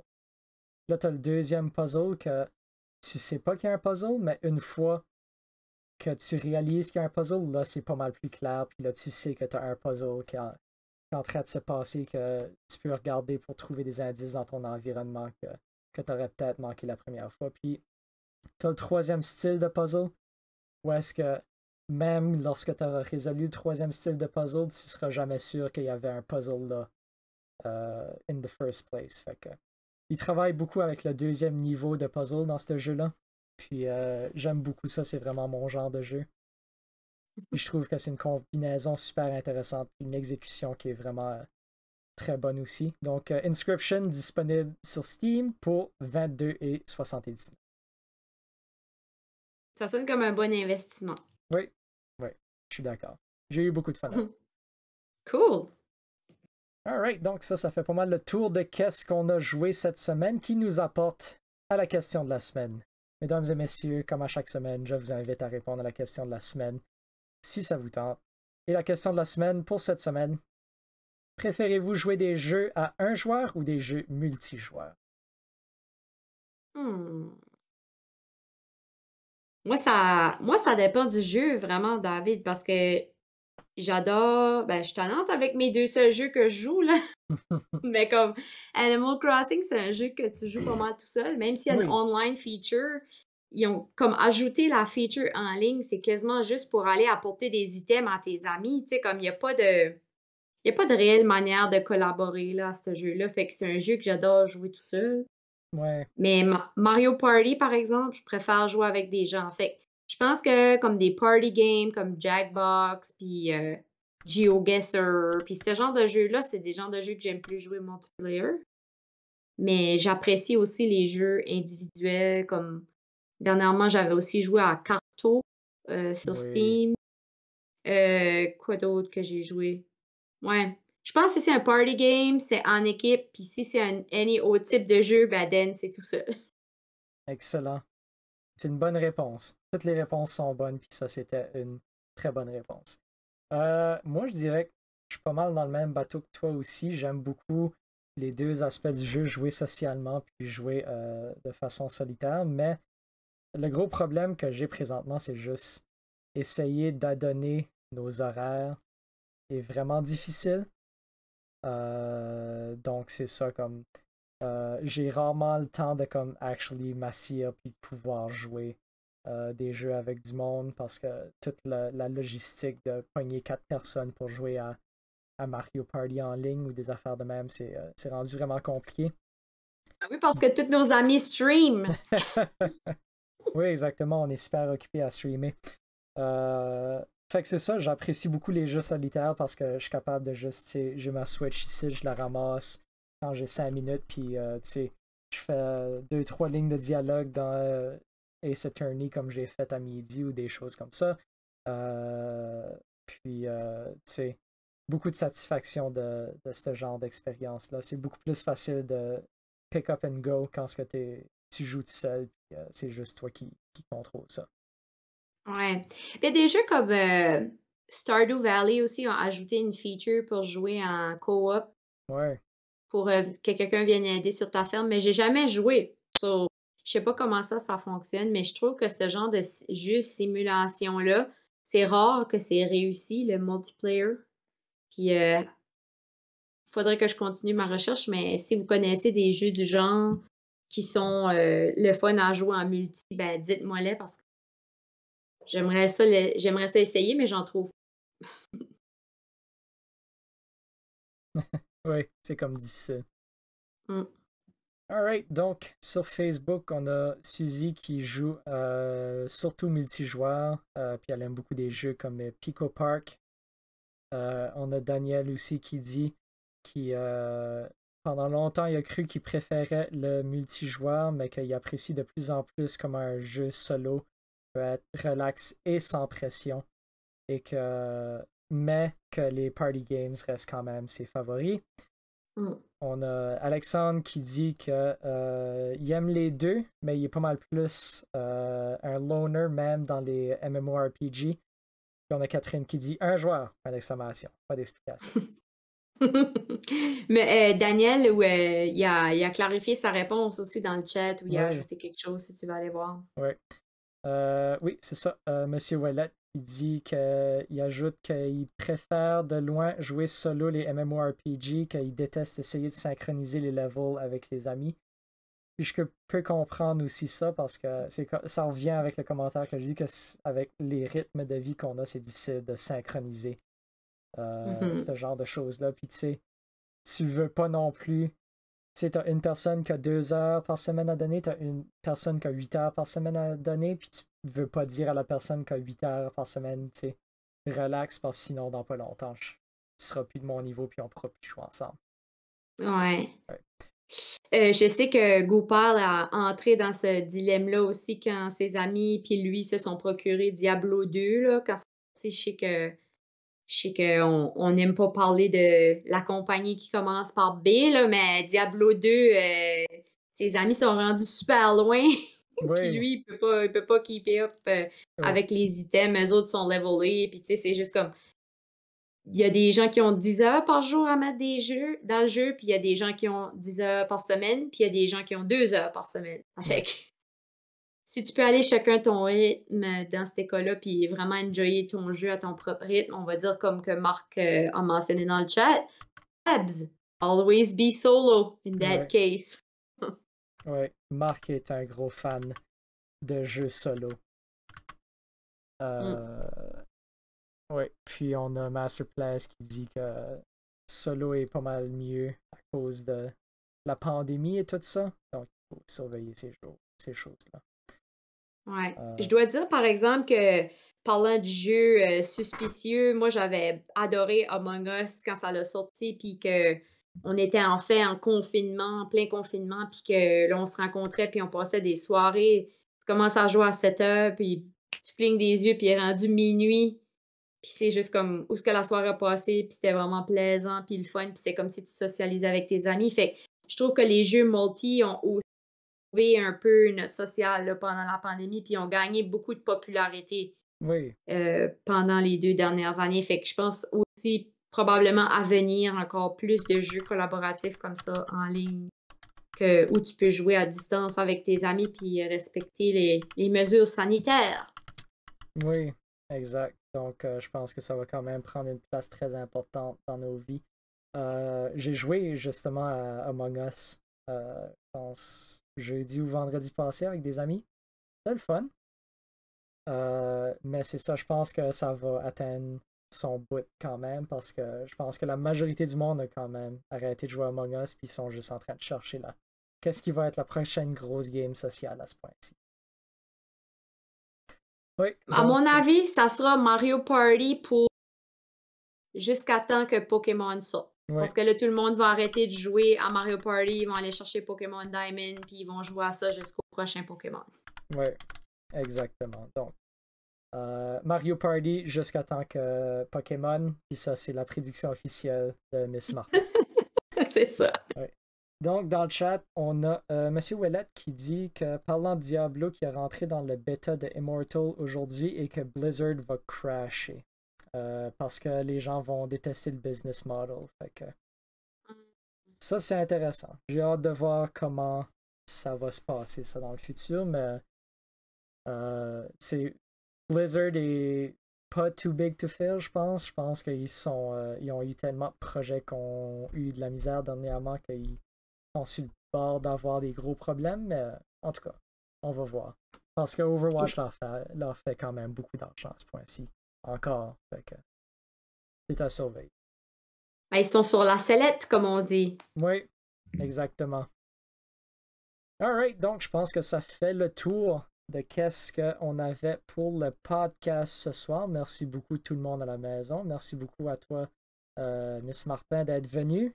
Là, t'as le deuxième puzzle que tu sais pas qu'il y a un puzzle, mais une fois que tu réalises qu'il y a un puzzle, là, c'est pas mal plus clair, puis là, tu sais que t'as un puzzle qui est, en, train de se passer, que tu peux regarder pour trouver des indices dans ton environnement que, que t'aurais peut-être manqué la première fois. Puis, t'as le troisième style de puzzle, où est-ce que même lorsque tu auras résolu le troisième style de puzzle, tu seras jamais sûr qu'il y avait un puzzle là euh, in the first place. Fait que, il travaille beaucoup avec le deuxième niveau de puzzle dans ce jeu-là. Puis euh, j'aime beaucoup ça, c'est vraiment mon genre de jeu. Je trouve que c'est une combinaison super intéressante, une exécution qui est vraiment euh, très bonne aussi. Donc Inscription disponible sur Steam pour 22 et 79. Ça sonne comme un bon investissement. Oui, oui, je suis d'accord. J'ai eu beaucoup de fun. cool. Alright, donc ça, ça fait pas mal le tour de qu'est-ce qu'on a joué cette semaine qui nous apporte à la question de la semaine. Mesdames et messieurs, comme à chaque semaine, je vous invite à répondre à la question de la semaine si ça vous tente. Et la question de la semaine pour cette semaine, préférez-vous jouer des jeux à un joueur ou des jeux multijoueurs? Hmm. Moi, ça, moi, ça dépend du jeu, vraiment, David, parce que j'adore. Ben, je suis avec mes deux seuls jeux que je joue, là. Mais comme Animal Crossing, c'est un jeu que tu joues pas mal tout seul, même s'il y a une online feature. Ils ont comme ajouté la feature en ligne, c'est quasiment juste pour aller apporter des items à tes amis. Tu sais, comme il n'y a pas de. Il n'y a pas de réelle manière de collaborer là, à ce jeu-là. Fait que c'est un jeu que j'adore jouer tout seul. Mais Mario Party, par exemple, je préfère jouer avec des gens. Fait je pense que comme des party games comme Jackbox, puis euh, GeoGuessr, puis ce genre de jeux-là, c'est des genres de jeux que j'aime plus jouer multiplayer. Mais j'apprécie aussi les jeux individuels comme Dernièrement, j'avais aussi joué à Carto euh, sur Steam. Euh, quoi d'autre que j'ai joué? Ouais. Je pense que si c'est un party game, c'est en équipe. Puis si c'est un any autre type de jeu, ben c'est tout seul. Excellent. C'est une bonne réponse. Toutes les réponses sont bonnes, puis ça, c'était une très bonne réponse. Euh, moi, je dirais que je suis pas mal dans le même bateau que toi aussi. J'aime beaucoup les deux aspects du jeu, jouer socialement puis jouer de façon solitaire, mais le gros problème que j'ai présentement, c'est juste essayer d'adonner nos horaires est vraiment difficile. Euh, donc c'est ça comme euh, j'ai rarement le temps de comme actually m'assire puis pouvoir jouer euh, des jeux avec du monde parce que toute la, logistique de pogner quatre personnes pour jouer à, à, Mario Party en ligne ou des affaires de même, c'est rendu vraiment compliqué. Ah oui, parce que tous nos amis stream. Oui, exactement. On est super occupé à streamer. Euh, fait que c'est ça, j'apprécie beaucoup les jeux solitaires parce que je suis capable de juste, tu sais, j'ai ma Switch ici, je la ramasse quand j'ai 5 minutes, puis, euh, tu sais, je fais deux, trois lignes de dialogue dans euh, Ace Attorney comme j'ai fait à midi ou des choses comme ça. puis, tu sais, beaucoup de satisfaction de, de ce genre d'expérience-là. C'est beaucoup plus facile de pick up and go quand ce que tu joues tout seul, euh, c'est juste toi qui, qui contrôle ça. Ouais. Il y a des jeux comme euh, Stardew Valley aussi ont ajouté une feature pour jouer en co-op. Ouais. Pour euh, que quelqu'un vienne aider sur ta ferme, mais j'ai jamais joué. So, je sais pas comment ça, ça fonctionne, mais je trouve que ce genre de jeu simulation-là, c'est rare que c'est réussi, le multiplayer. Puis, il faudrait que je continue ma recherche, mais si vous connaissez des jeux du genre, qui sont euh, le fun à jouer en multi, ben dites-moi-les parce que j'aimerais ça, j'aimerais ça essayer, mais j'en trouve. oui, c'est comme difficile. Mm. Alright, donc sur Facebook, on a Suzy qui joue euh, surtout multijoueur, euh, puis elle aime beaucoup des jeux comme Pico Park. on a Daniel aussi qui dit qui pendant longtemps, il a cru qu'il préférait le multijoueur, mais qu'il apprécie de plus en plus comme un jeu solo peut être relax et sans pression. Et que, mais que les party games restent quand même ses favoris. Mm. On a Alexandre qui dit qu'il euh, aime les deux, mais il est pas mal plus euh, un loner même dans les MMORPG. Puis on a Catherine qui dit un joueur, point d'exclamation, pas d'explication. Mais euh, Daniel, euh, il, a, clarifié sa réponse aussi dans le chat où il a ajouté quelque chose si tu veux aller voir. Ouais. Euh, oui, c'est ça. Monsieur Wallet, il dit qu'il ajoute qu'il préfère de loin jouer solo les MMORPG, qu'il déteste essayer de synchroniser les levels avec les amis. Puis je peux comprendre aussi ça parce que ça revient avec le commentaire que je dis que avec les rythmes de vie qu'on a, c'est difficile de synchroniser euh, mm-hmm. ce genre de choses-là. Puis tu sais, tu veux pas non plus. Tu sais, t'as une personne qui a deux heures par semaine à donner, t'as une personne qui a huit heures par semaine à donner, puis tu veux pas dire à la personne qui a huit heures par semaine, tu sais, relax, parce que sinon, dans pas longtemps, tu seras plus de mon niveau, puis on pourra plus jouer ensemble. Ouais. Euh, je sais que Goupal a entré dans ce dilemme-là aussi quand ses amis puis lui se sont procurés Diablo 2, là, quand je sais que je sais qu'on n'aime pas parler de la compagnie qui commence par B, là, mais Diablo 2, euh, ses amis sont rendus super loin. puis lui, il peut pas, il peut pas keep up euh, avec les items. Eux autres sont levelés. Puis tu sais, c'est juste comme. Il y a des gens qui ont 10 heures par jour à mettre des jeux dans le jeu, puis il y a des gens qui ont 10 heures par semaine, puis il y a des gens qui ont 2 heures par semaine. Fait si tu peux aller chacun ton rythme dans cette école-là, puis vraiment enjoyer ton jeu à ton propre rythme, on va dire comme que Marc euh, a mentionné dans le chat, abs, always be solo in that case. ouais, Marc est un gros fan de jeux solo. Euh, mm. puis on a Masterplace qui dit que solo est pas mal mieux à cause de la pandémie et tout ça. Donc, il faut surveiller ces, ces choses-là. Ouais. Euh. Je dois dire, par exemple, que parlant du jeu euh, suspicieux, moi, j'avais adoré Among Us quand ça l'a sorti, puis que on était en fait en confinement, en plein confinement, puis que là, on se rencontrait, puis on passait des soirées. commences à jouer à setup, puis tu clignes des yeux, puis il est rendu minuit. Puis c'est juste comme où est-ce que la soirée a passé, puis c'était vraiment plaisant, puis le fun, puis c'est comme si tu socialisais avec tes amis. Fait je trouve que les jeux multi ont aussi un peu notre social pendant la pandémie, puis ont gagné beaucoup de popularité Oui. euh, pendant les deux dernières années. Fait que je pense aussi probablement à venir encore plus de jeux collaboratifs comme ça en ligne. Que, où tu peux jouer à distance avec tes amis puis respecter les, les mesures sanitaires. Oui, exact. Donc, euh, je pense que ça va quand même prendre une place très importante dans nos vies. Euh, j'ai joué justement à Among Us, je pense, jeudi ou vendredi passé avec des amis. C'était le fun. Euh, mais c'est ça, je pense que ça va atteindre son bout quand même parce que je pense que la majorité du monde a quand même arrêté de jouer à Among Us puis ils sont juste en train de chercher là. Qu'est-ce qui va être la prochaine grosse game sociale à ce point-ci? Oui. À mon avis, ça sera Mario Party pour jusqu'à temps que Pokémon sorte. Ouais, Parce que là, tout le monde va arrêter de jouer à Mario Party, ils vont aller chercher Pokémon Diamond, puis ils vont jouer à ça jusqu'au prochain Pokémon. ouais, exactement. Donc, euh, Mario Party jusqu'à temps que Pokémon, puis ça, c'est la prédiction officielle de Miss Martin. c'est ça. Donc, dans le chat, on a euh, Monsieur Ouellet qui dit que parlant de Diablo qui est rentré dans le bêta de Immortal aujourd'hui et que Blizzard va crasher. Euh, parce que les gens vont détester le business model. Fait que ça, c'est intéressant. J'ai hâte de voir comment ça va se passer, ça, dans le futur, mais euh, Blizzard est pas too big to fail, je pense. Je pense qu'ils sont euh, ils ont eu tellement de projets qui ont eu de la misère dernièrement qu'ils sont sur le bord d'avoir des gros problèmes, mais en tout cas, on va voir. Parce que Overwatch leur fait, leur fait quand même beaucoup d'argent à ce point-ci. Encore. Fait que c'est à surveiller. Ben, ils sont sur la sellette, comme on dit. Oui, exactement. Alright, donc je pense que ça fait le tour de qu'est-ce qu'on avait pour le podcast ce soir. Merci beaucoup tout le monde à la maison. Merci beaucoup à toi, euh, Miss Martin, d'être venue.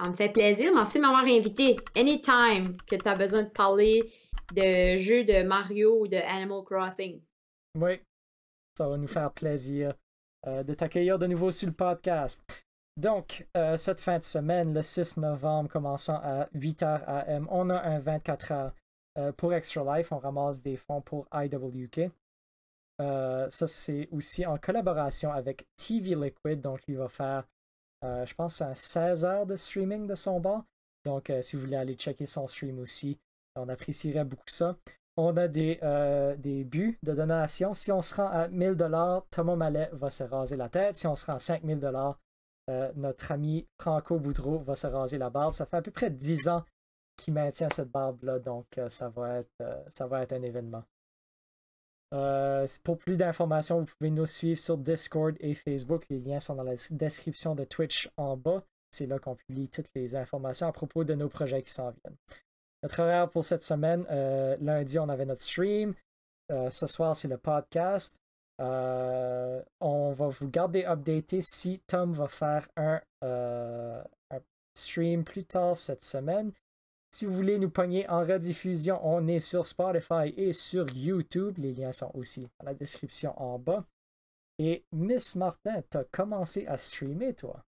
Ça me fait plaisir. Merci de m'avoir invité. Anytime que tu as besoin de parler de jeux de Mario ou de Animal Crossing. Oui, ça va nous faire plaisir euh, de t'accueillir de nouveau sur le podcast. Donc, euh, cette fin de semaine, le 6 novembre, commençant à 8h AM, on a un 24 heures euh, pour Extra Life. On ramasse des fonds pour IWK. Euh, ça, c'est aussi en collaboration avec TV Liquid. Donc, lui va faire, je pense, un 16 heures de streaming de son bord. Donc, si vous voulez aller checker son stream aussi, on apprécierait beaucoup ça. On a des, euh, des buts de donation. Si on se rend à 1000$, Thomas Mallet va se raser la tête. Si on se rend à 5000$, euh, notre ami Franco Boudreau va se raser la barbe. Ça fait à peu près 10 ans qu'il maintient cette barbe-là, donc euh, ça, va être, ça va être un événement. Pour plus d'informations, vous pouvez nous suivre sur Discord et Facebook. Les liens sont dans la description de Twitch en bas. C'est là qu'on publie toutes les informations à propos de nos projets qui s'en viennent. Notre horaire pour cette semaine, euh, lundi, on avait notre stream. Euh, ce soir, c'est le podcast. Euh, on va vous garder updaté si Tom va faire un, un stream plus tard cette semaine. Si vous voulez nous pogner en rediffusion, on est sur Spotify et sur YouTube. Les liens sont aussi dans la description en bas. Et Miss Martin, t'as commencé à streamer, toi?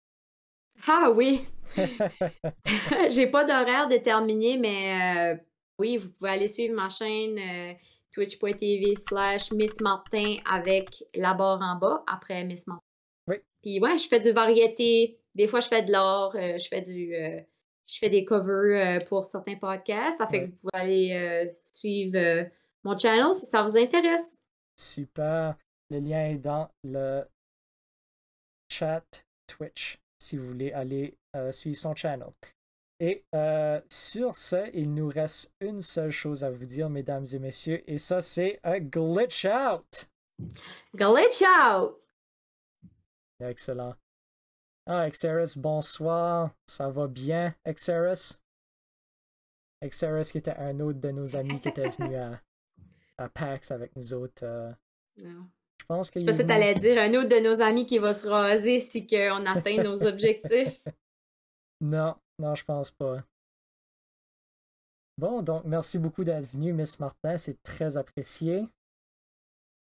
Ah oui! J'ai pas d'horaire déterminé, mais euh, oui, vous pouvez aller suivre ma chaîne euh, twitch.tv slash Miss Martin avec la barre en bas après Miss Martin. Oui. Puis ouais, je fais du variété. Des fois, je fais de l'art. euh, je fais du. euh, je fais des covers pour certains podcasts. Ça fait que vous pouvez aller suivre mon channel si ça vous intéresse. Super. Le lien est dans le chat Twitch si vous voulez aller euh, suivre son channel. Et euh, sur ce, il nous reste une seule chose à vous dire, mesdames et messieurs, et ça, c'est un glitch out. Glitch out! Excellent. Ah, Xeris, bonsoir. Ça va bien, Xeris? Xeris qui était un autre de nos amis qui était venu à, à PAX avec nous autres. euh, Non. pense qu'il Je dire un autre de nos amis qui va se raser si on atteint nos objectifs. Non, non, je pense pas. Bon, donc merci beaucoup d'être venu, Miss Martin. C'est très apprécié.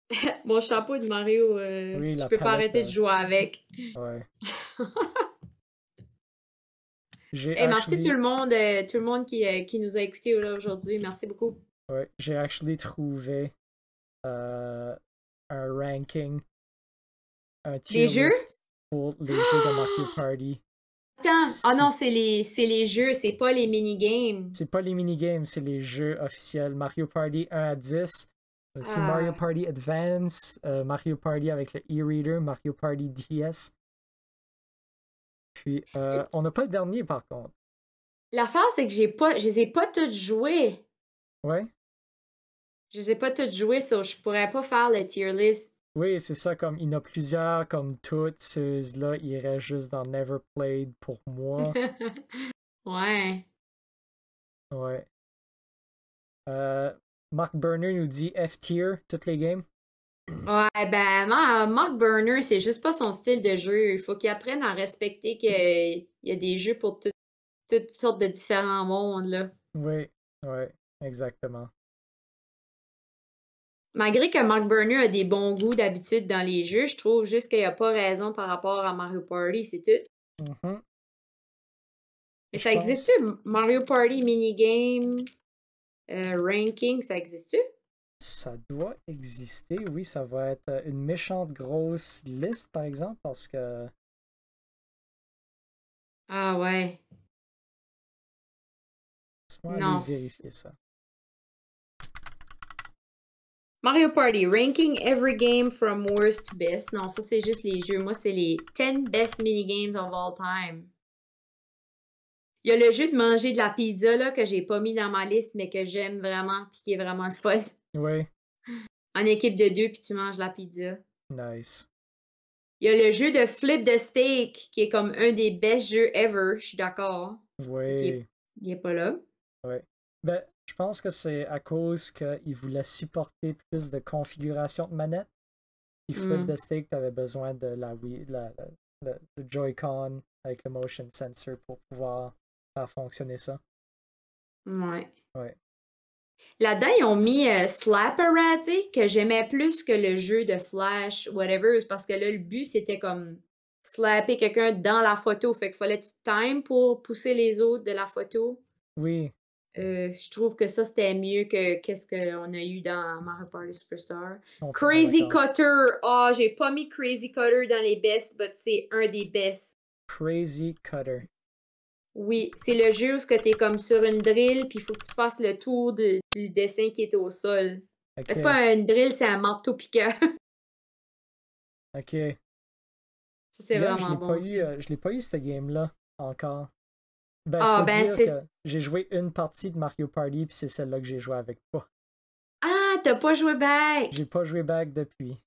Mon chapeau de Mario, euh, Oui, je peux pas arrêter de euh, jouer avec. Ouais. Et merci tout le monde, euh, tout le monde qui, euh, qui nous a écoutés aujourd'hui. Merci beaucoup. Ouais, j'ai actually trouvé euh, un ranking, un tier jeux? pour les jeux de Mario Party. Attends, Si. non, c'est les, c'est les jeux, c'est pas les minigames. C'est pas les minigames, c'est les jeux officiels. Mario Party 1 à 10, aussi Ah. Mario Party Advance, euh, Mario Party avec le e-reader, Mario Party DS. Puis, euh, on n'a pas le dernier par contre. L'affaire, c'est que j'ai pas, je les ai pas toutes jouées. Ouais? Je les ai pas toutes jouées, so je pourrais pas faire le tier list. Oui, c'est ça, comme il y en a plusieurs, comme toutes ceux-là iraient juste dans Never Played pour moi. ouais. Ouais. Euh, Mark Burner nous dit F-tier, toutes les games? Ouais, ben, Ma- Mark Burner, c'est juste pas son style de jeu. Il faut qu'il apprenne à respecter qu'il y a des jeux pour tout- toutes sortes de différents mondes, là. Oui, ouais, exactement. Malgré que Mark Burner a des bons goûts d'habitude dans les jeux, je trouve juste qu'il a pas raison par rapport à Mario Party, c'est tout. Mhm. Mais Je ça pense- existe Mario Party minigame, euh, ranking, ça existe-tu? Ça doit exister, oui, ça va être euh, une méchante grosse liste, par exemple, parce que Ah ouais. laisse-moi vérifier ça. Mario Party, ranking every game from worst to best. Non, ça c'est juste les jeux. Moi, c'est les 10 best minigames of all time. Il y a le jeu de manger de la pizza là, que j'ai pas mis dans ma liste, mais que j'aime vraiment puis qui est vraiment le fun. Oui, En équipe de deux, puis tu manges la pizza. nice. Il y a le jeu de flip the steak, qui est comme un des best jeux ever, je suis d'accord. Oui. Il est pas là. Ben, je pense que c'est à cause qu'ils voulaient supporter plus de configuration de manette. Puis Flip Mm. the Stick, tu avais besoin de la Wii, la, la- le, le Joy-Con avec le motion sensor pour pouvoir faire fonctionner ça. Ouais. Ouais. Là-dedans, ils ont mis euh, Slapperati, que j'aimais plus que le jeu de Flash, whatever, parce que là, le but, c'était comme slapper quelqu'un dans la photo. Fait qu'il fallait que tu times pour pousser les autres de la photo. Oui, Euh, je trouve que ça, c'était mieux que qu'est-ce qu'on a eu dans Mario Party Superstar. Crazy. Cutter! Ah, j'ai pas mis Crazy Cutter dans les best, but c'est un des best. Crazy Cutter. Oui, c'est le jeu où tu es comme sur une drill, puis il faut que tu fasses le tour de- du dessin qui est au sol. Ok, C'est pas une drill, c'est un marteau piqueur. ok. Ça, c'est vraiment bon. pas eu, euh, je l'ai pas eu, ce game-là, encore. Ben, Ah, faut ben, dire c'est- que j'ai joué une partie de Mario Party, puis c'est celle-là que j'ai joué avec toi. Ah, t'as pas joué back! J'ai pas joué back depuis.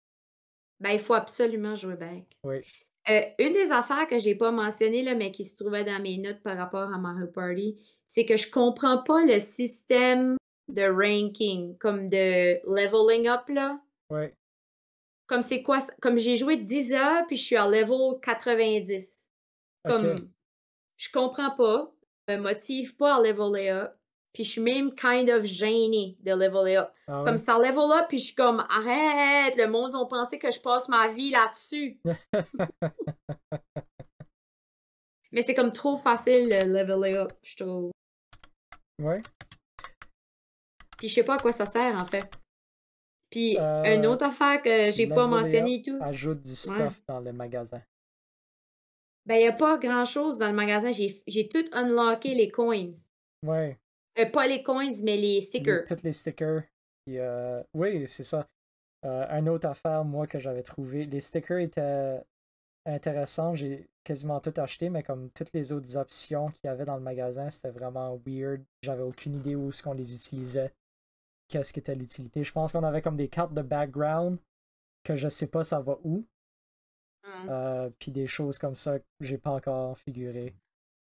Ben, il faut absolument jouer back. Oui. Euh, une des affaires que j'ai pas mentionnées, là, mais qui se trouvait dans mes notes par rapport à Mario Party, c'est que je comprends pas le système de ranking, comme de leveling up, là. Ouais. Comme c'est quoi? Comme j'ai joué 10 heures, puis je suis à level 90. Comme. Je comprends pas, me motive pas à leveler up, puis je suis même kind of gênée de leveler up. Ah ouais? Comme ça level up, puis je suis comme, arrête, le monde va penser que je passe ma vie là-dessus. Mais c'est comme trop facile le leveler up, je trouve. Ouais. Puis je sais pas à quoi ça sert, en fait. Puis Euh, une autre affaire que j'ai pas leveler mentionnée et tout, Ajoute du stuff dans le magasin. Ben il y a pas grand-chose dans le magasin. J'ai tout unlocké les coins. Ouais. Euh, pas les coins, mais les stickers. Toutes les stickers. Euh, oui, c'est ça. Euh, une autre affaire, moi, que j'avais trouvé. Les stickers étaient intéressants. J'ai quasiment tout acheté, mais comme toutes les autres options qu'il y avait dans le magasin, c'était vraiment weird. J'avais aucune idée où est-ce qu'on les utilisait. Qu'est-ce qu'était l'utilité. Je pense qu'on avait comme des cartes de background que je sais pas ça va où. Mm. Euh, puis des choses comme ça que j'ai pas encore figuré.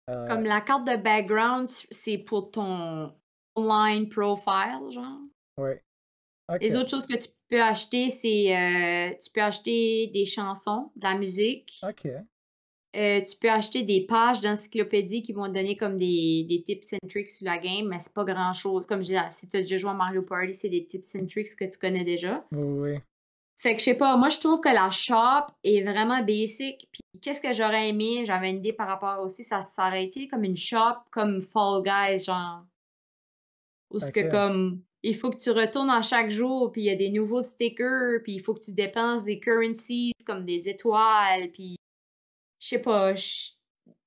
Euh, Comme la carte de background, c'est pour ton online profile, genre? Ok. Les autres choses que tu peux acheter, c'est euh, tu peux acheter des chansons, de la musique, Ok. euh, tu peux acheter des pages d'encyclopédie qui vont te donner comme des, des tips and tricks sur la game, mais c'est pas grand chose. Comme je disais, si tu as déjà joué à Mario Party, c'est des tips and tricks que tu connais déjà. Oui, oui. Fait que je sais pas, moi je trouve que la shop est vraiment basic. Puis qu'est-ce que j'aurais aimé, j'avais une idée par rapport aussi, ça s'aurait été comme une shop comme Fall Guys, genre. Où ce que comme il faut que tu retournes à chaque jour, puis il y a des nouveaux stickers, puis il faut que tu dépenses des currencies comme des étoiles, puis je sais pas,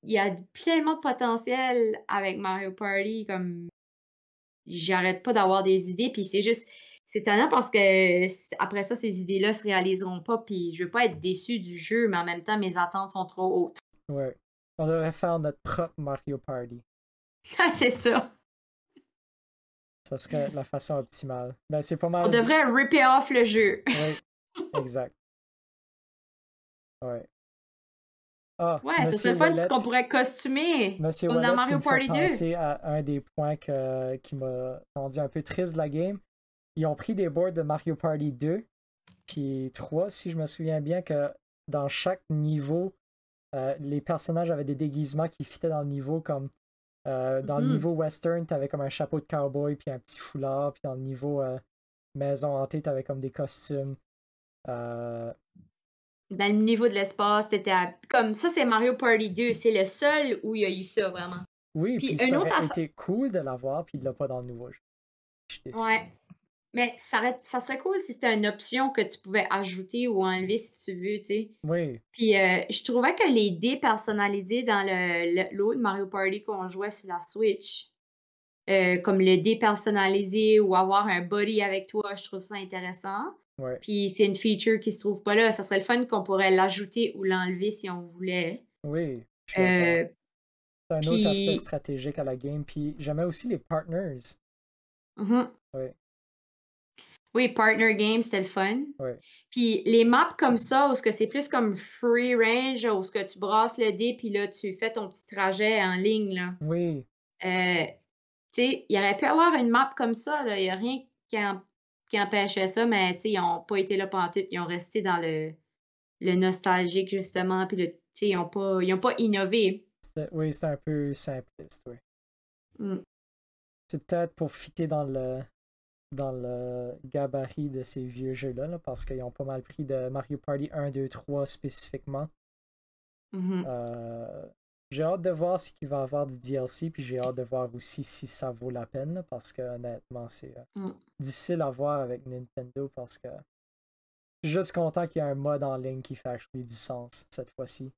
il y a pleinement de potentiel avec Mario Party, comme j'arrête pas d'avoir des idées, puis c'est juste, c'est étonnant parce que après ça, ces idées-là se réaliseront pas, puis je veux pas être déçu du jeu, mais en même temps, mes attentes sont trop hautes. Ouais. On devrait faire notre propre Mario Party. c'est ça. Ça serait la façon optimale. Ben, c'est pas mal. On devrait ripper off le jeu. Oui, exact. Ouais. Ah, Ouais, ce serait fun si qu'on pourrait costumer. Monsieur comme dans Mario qui me Party fait 2. penser à un des points que- qui m'a rendu un peu triste de la game. Ils ont pris des boards de Mario Party 2 puis 3, si je me souviens bien, que dans chaque niveau, euh, les personnages avaient des déguisements qui fitaient dans le niveau, comme euh, dans le Mhm. niveau western, t'avais comme un chapeau de cowboy puis un petit foulard, puis dans le niveau euh, maison hantée, t'avais comme des costumes. Dans le niveau de l'espace, t'étais à- comme ça, c'est Mario Party 2. C'est le seul où il y a eu ça, vraiment. Oui, Puis puis ça autre aurait été cool de l'avoir, puis il l'a pas dans le nouveau jeu. Je. Ouais. Mais ça, ça serait cool si c'était une option que tu pouvais ajouter ou enlever si tu veux, tu sais. Oui, Puis euh, je trouvais que les dés personnalisés dans le, le- l'autre Mario Party qu'on jouait sur la Switch, euh, comme le dé personnalisé ou avoir un buddy avec toi, je trouve ça intéressant. ouais, Puis c'est une feature qui se trouve pas là. Ça serait le fun qu'on pourrait l'ajouter ou l'enlever si on voulait. oui. Euh, C'est un autre aspect stratégique à la game. Puis j'aimais aussi les partners. mhm. Ouais. Oui, Partner Game, c'était le fun. Ouais. Puis les maps comme ça, où ce que c'est plus comme free range, où ce que tu brasses le dé, puis là, tu fais ton petit trajet en ligne, là. Oui, Euh, tu sais, il aurait pu avoir une map comme ça, là. Il n'y a rien qui, en- qui empêchait ça, mais tu sais, ils n'ont pas été là pendant tout. Ils ont resté dans le, le nostalgique, justement, puis le, tu sais, ils n'ont pas, ils ont pas innové. oui, c'était un peu simpliste. Oui. Mm. C'est peut-être pour fitter dans le dans le gabarit de ces vieux jeux-là, là, parce qu'ils ont pas mal pris de Mario Party 1, 2, 3 spécifiquement. Mhm. Euh, j'ai hâte de voir ce qu'il va y avoir du DLC, puis j'ai hâte de voir aussi si ça vaut la peine, là, parce que honnêtement, c'est euh, Mm. difficile à voir avec Nintendo parce que je suis juste content qu'il y ait un mode en ligne qui fait actually du sens cette fois-ci.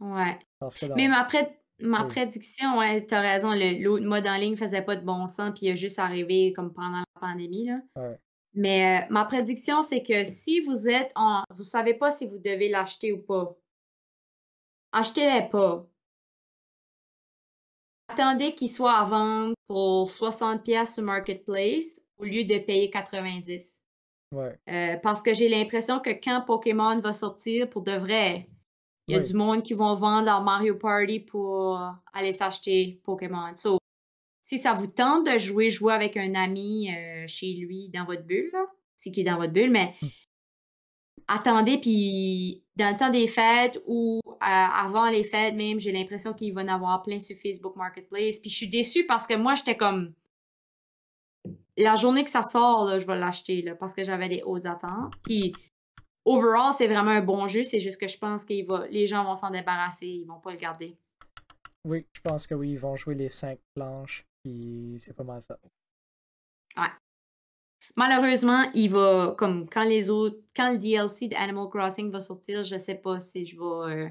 Ouais. Parce que dans... Mais ma, pré- ma Oui. prédiction, ouais, t'as raison, le- l'autre mode en ligne faisait pas de bon sens, puis il a juste arrivé comme pendant la pandémie, là. Ouais. Mais euh, ma prédiction, c'est que si vous êtes en. Vous savez pas si vous devez l'acheter ou pas. Achetez-les pas. Attendez qu'il soit à vendre pour 60$ pièces sur Marketplace au lieu de payer 90$. Ouais, Euh, parce que j'ai l'impression que quand Pokémon va sortir pour de vrai, il y a Oui. du monde qui vont vendre leur Mario Party pour aller s'acheter Pokémon. So, si ça vous tente de jouer, jouer avec un ami euh, chez lui dans votre bulle, c'est qui est dans votre bulle, mais Mm. attendez, puis dans le temps des fêtes ou euh, avant les fêtes même, j'ai l'impression qu'il va en avoir plein sur Facebook Marketplace. Puis je suis déçue parce que moi, j'étais comme la journée que ça sort, là, je vais l'acheter là, parce que j'avais des hautes attentes. Puis overall, c'est vraiment un bon jeu. C'est juste que je pense que les gens vont s'en débarrasser, ils vont pas le garder. oui, je pense que oui, ils vont jouer les cinq planches, puis c'est pas mal ça. Malheureusement, il va comme quand les autres, quand le DLC de Animal Crossing va sortir, je sais pas si je vais.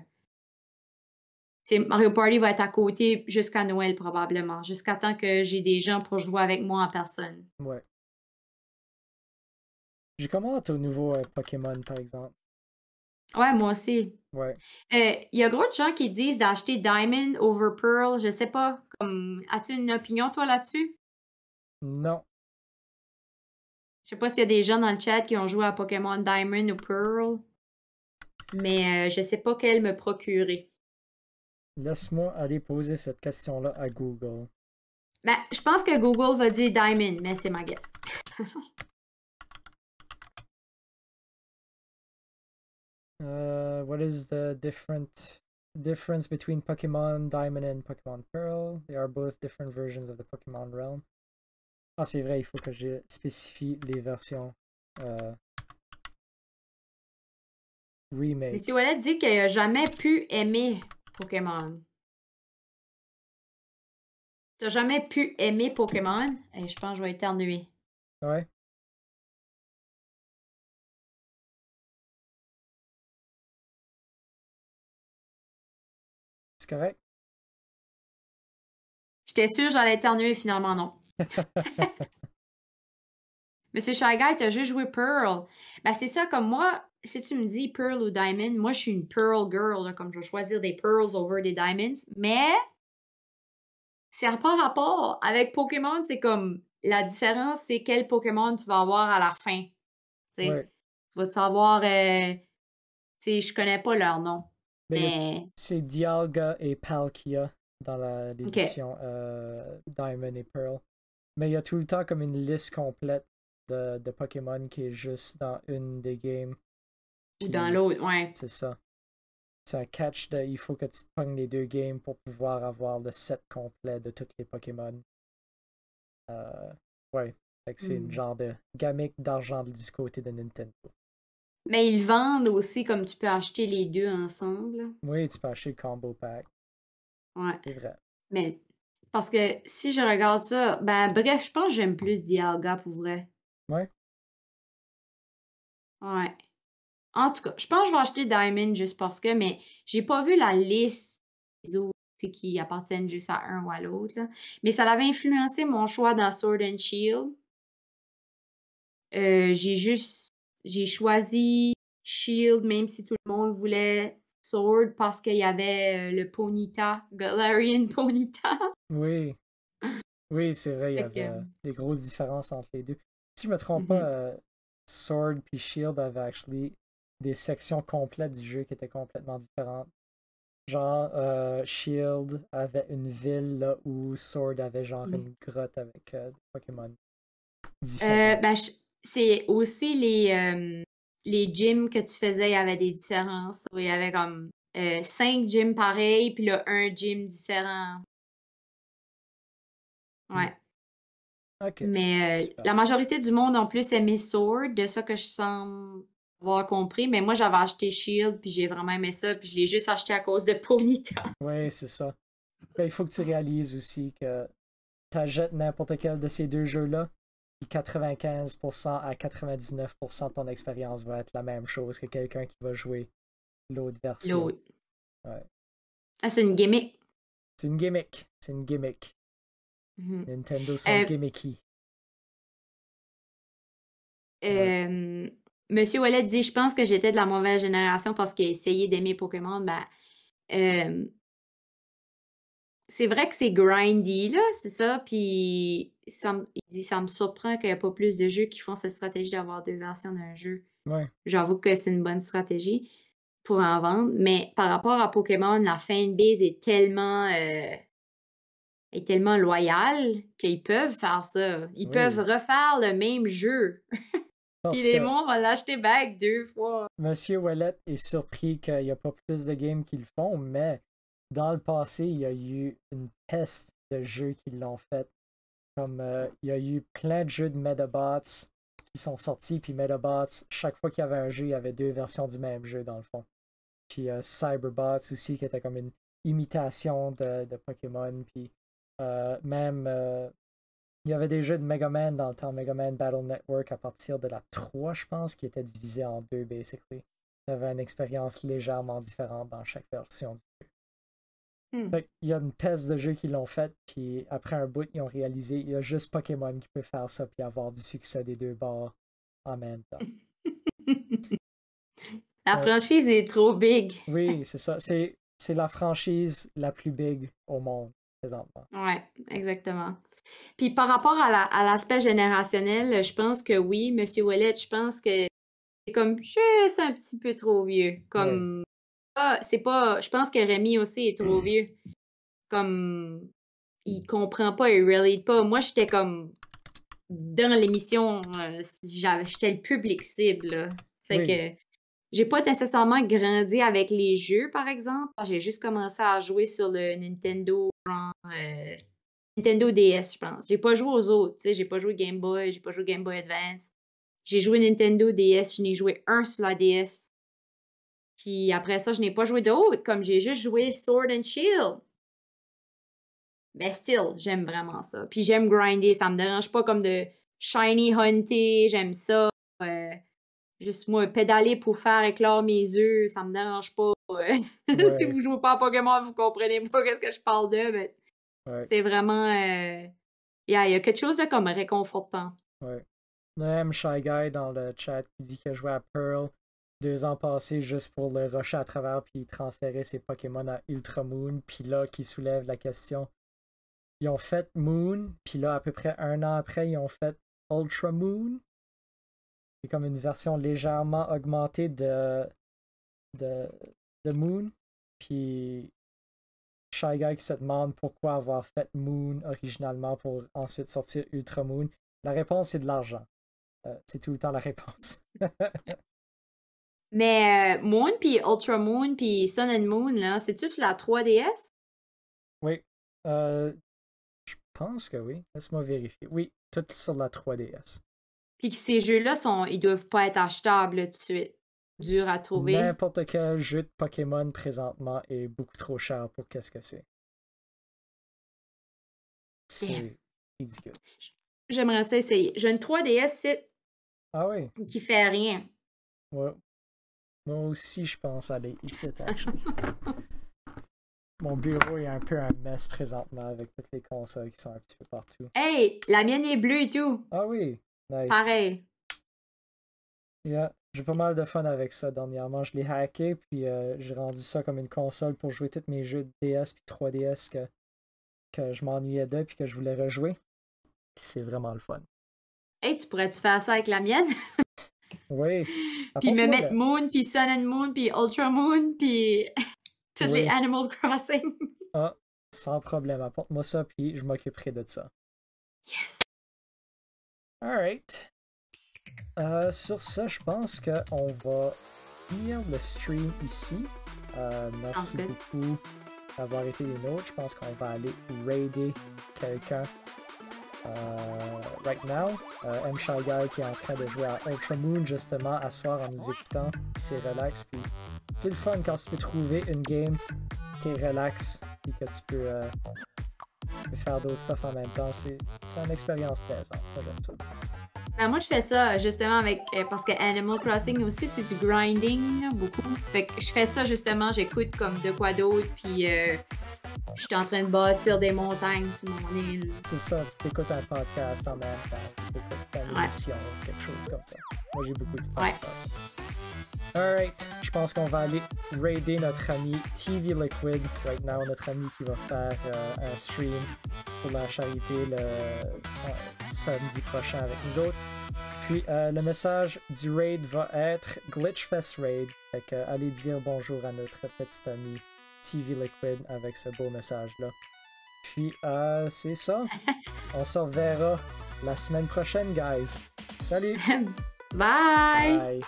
euh, Mario Party va être à côté jusqu'à Noël probablement, jusqu'à temps que j'ai des gens pour jouer avec moi en personne. Ouais. J'ai comment au nouveau euh, Pokémon, par exemple. Ouais, moi aussi. Ouais. Euh, Il y a gros de gens qui disent d'acheter Diamond over Pearl. Je sais pas. Comme, as-tu une opinion toi là-dessus? Non. Je sais pas s'il y a des gens dans le chat qui ont joué à Pokémon Diamond ou Pearl. Mais euh, je sais pas quelle me procurer. Laisse-moi aller poser cette question-là à Google. Ben, je pense que Google va dire Diamond, mais c'est ma guess. Uh, what is the different difference between Pokemon Diamond and Pokemon Pearl? They are both different versions of the Pokemon realm. Ah, c'est vrai, il faut que je spécifie les versions euh, remake. Monsieur Wallet dit qu'il a jamais pu aimer Pokémon. T'as jamais pu aimer Pokémon? Et je pense que je vais éternuer. Ouais. Correct? J'étais sûre j'allais éternuer, finalement non. Monsieur Shy Guy, t'as juste joué Pearl. Ben, c'est ça, comme moi, si tu me dis Pearl ou Diamond, moi, je suis une Pearl girl, là, comme je vais choisir des Pearls over des Diamonds. Mais, c'est pas rapport. Avec Pokémon, c'est comme, la différence, c'est quel Pokémon tu vas avoir à la fin. Tu sais, Ouais. tu vas savoir, euh, tu sais, je connais pas leur nom. Mais c'est Dialga et Palkia dans la- l'édition euh, Diamond et Pearl. Mais il y a tout le temps comme une liste complète de, de Pokémon qui est juste dans une des games. ou Puis dans l'autre, ouais. C'est ça. C'est un catch de il faut que tu te pognes les deux games pour pouvoir avoir le set complet de tous les Pokémon. Euh, ouais. Fait que c'est Hmm. une genre de gamique d'argent du côté de Nintendo. Mais ils vendent aussi comme tu peux acheter les deux ensemble. Oui, tu peux acheter le combo pack. Ouais. C'est vrai. Mais parce que si je regarde ça, ben bref, je pense que j'aime plus Dialga pour vrai. Ouais. Ouais. En tout cas, je pense que je vais acheter Diamond juste parce que, mais j'ai pas vu la liste des autres qui appartiennent juste à un ou à l'autre. Mais ça avait influencé mon choix dans Sword and Shield. Euh, j'ai juste j'ai choisi Shield, même si tout le monde voulait Sword parce qu'il y avait euh, le Ponyta, Galarian Ponyta. Oui. Oui, c'est vrai, il y avait euh, des grosses différences entre les deux. Si je me trompe Mhm. pas, euh, Sword puis Shield avaient actually des sections complètes du jeu qui étaient complètement différentes. Genre, euh, Shield avait une ville là où Sword avait genre Mhm. une grotte avec euh, des Pokémon Euh, ben, c'est aussi les, euh, les gyms que tu faisais, il y avait des différences. Il y avait comme euh, cinq gyms pareils, puis là, un gym différent. Ouais. ok. Mais euh, la majorité du monde en plus aimé Sword, de ça que je semble avoir compris. Mais moi, j'avais acheté Shield, puis j'ai vraiment aimé ça, puis je l'ai juste acheté à cause de Ponyta. Oui, c'est ça. Ben, il faut que tu réalises aussi que tu achètes n'importe quel de ces deux jeux-là, 95% à 99% de ton expérience va être la même chose que quelqu'un qui va jouer l'autre version. L'autre. Ouais. Ah, c'est une gimmick. C'est une gimmick. C'est une gimmick. Mhm. Nintendo sont Euh, gimmicky. Euh, Monsieur Wallet dit Je pense que j'étais de la mauvaise génération parce qu'il a essayé d'aimer Pokémon. Ben, euh, c'est vrai que c'est grindy, là, c'est ça. Puis ça me- il dit Ça me surprend qu'il n'y ait pas plus de jeux qui font cette stratégie d'avoir deux versions d'un jeu. Ouais. J'avoue que c'est une bonne stratégie pour en vendre. Mais par rapport à Pokémon, la fanbase est tellement. euh, est tellement loyale qu'ils peuvent faire ça. Ils Oui. peuvent refaire le même jeu. Puis les mondes vont l'acheter back deux fois. Monsieur Wallet est surpris qu'il n'y a pas plus de games qui le font, mais dans le passé, il y a eu une peste de jeux qui l'ont fait. Comme euh, il y a eu plein de jeux de Medabots qui sont sortis, puis Medabots, chaque fois qu'il y avait un jeu, il y avait deux versions du même jeu dans le fond. Puis euh, Cyberbots aussi, qui était comme une imitation de, de Pokémon, puis euh, même euh, il y avait des jeux de Mega Man dans le temps, Mega Man Battle Network à partir de la 3, je pense, qui était divisé en deux, basically. Il y avait une expérience légèrement différente dans chaque version du jeu. Hmm. Qu'il y a une peste de jeux qui l'ont fait, puis après un bout, ils ont réalisé il y a juste Pokémon qui peut faire ça, puis avoir du succès des deux bords en même temps. La Ouais. franchise est trop big. Oui, c'est ça. C'est, c'est la franchise la plus big au monde, présentement. Ouais, exactement. Puis par rapport à, la- à l'aspect générationnel, je pense que oui, Monsieur Wallet, je pense que c'est comme juste un petit peu trop vieux. Comme c'est pas. Je pense que Rémi aussi est trop vieux. Comme il comprend pas, il relate pas. Moi, j'étais comme dans l'émission, euh, j'étais le public cible. là. Fait Oui. que j'ai pas nécessairement grandi avec les jeux, par exemple. J'ai juste commencé à jouer sur le Nintendo, euh, Nintendo DS, je pense. J'ai pas joué aux autres, tu sais. J'ai pas joué Game Boy, j'ai pas joué Game Boy Advance. J'ai joué Nintendo DS, je n'ai joué un sur la DS. Puis après ça, je n'ai pas joué d'autres, comme j'ai juste joué Sword and Shield. Mais still, j'aime vraiment ça. Puis j'aime grinder, ça me dérange pas comme de shiny hunter, j'aime ça. Euh, juste moi, pédaler pour faire éclore mes œufs, ça me dérange pas. si vous jouez pas à Pokémon, vous comprenez pas ce que je parle de, mais c'est vraiment. Euh, il y a quelque chose de comme réconfortant. Ouais. M Shy Guy dans le chat qui dit qu'il a joué à Pearl deux ans passés juste pour le rusher à travers puis transférer ses Pokémon à Ultra Moon. Puis là, qui soulève la question. Ils ont fait Moon, puis là, à peu près un an après, ils ont fait Ultra Moon. C'est comme une version légèrement augmentée de, de, de Moon. Puis Shy Guy qui se demande pourquoi avoir fait Moon originalement pour ensuite sortir Ultra Moon. La réponse, c'est de l'argent. Euh, c'est tout le temps la réponse. Mais euh, Moon, puis Ultra Moon, puis Sun and Moon, là, c'est-tu sur la 3DS? Oui. Euh, je pense que oui. Laisse-moi vérifier. Oui, tout sur la 3DS. Puis que ces jeux-là, sont, ils doivent pas être achetables tout de suite. Dur à trouver. N'importe quel jeu de Pokémon présentement est beaucoup trop cher pour qu'est-ce que c'est. C'est ridicule. J'aimerais ça essayer. J'ai une 3DS c'est ah oui. qui fait rien. Ouais. Moi aussi, je pense aller ici, Mon bureau est un peu un mess présentement avec toutes les consoles qui sont un petit peu partout. Hey, la mienne est bleue et tout. Ah oui, nice. Pareil. Yeah, j'ai pas mal de fun avec ça dernièrement. Je l'ai hacké, puis euh, j'ai rendu ça comme une console pour jouer tous mes jeux de DS puis 3DS que, que je m'ennuyais de puis que je voulais rejouer. c'est vraiment le fun. Hey, tu pourrais-tu faire ça avec la mienne? oui. Puis me mettre Moon, puis Sun and Moon, puis Ultra Moon, puis toutes les Animal Crossing. ah, sans problème. Apporte-moi ça, puis je m'occuperai de ça. Yes. Alright. Euh, sur ça, je pense qu'on va finir le stream ici. Euh, merci beaucoup d'avoir été les nôtres. Je pense qu'on va aller raider quelqu'un right now. M. Shy qui est en train de jouer à Ultra Moon justement à soir en nous écoutant. C'est relax. Puis c'est le fun quand tu peux trouver une game qui est relax et que tu peux, faire d'autres stuff en même temps. C'est une expérience plaisante. J'aime ça. Ben, moi, je fais ça justement avec. Euh, parce que Animal Crossing aussi, c'est du grinding, beaucoup. Fait que je fais ça justement, j'écoute comme de quoi d'autre, puis euh, je suis en train de bâtir des montagnes sur mon île. C'est ça, tu écoutes un podcast en même temps, tu écoutes ta émission, quelque chose comme ça. Moi, j'ai beaucoup de fun ouais. Alright, je pense qu'on va aller raider notre ami TV Liquid right now, notre ami qui va faire euh, un stream pour la charité le euh, samedi prochain avec nous autres. Puis euh, le message du raid va être Glitchfest Raid. Fait que allez dire bonjour à notre petit ami TV Liquid avec ce beau message-là. Puis c'est ça. On se reverra la semaine prochaine, guys. Salut! Bye. Bye.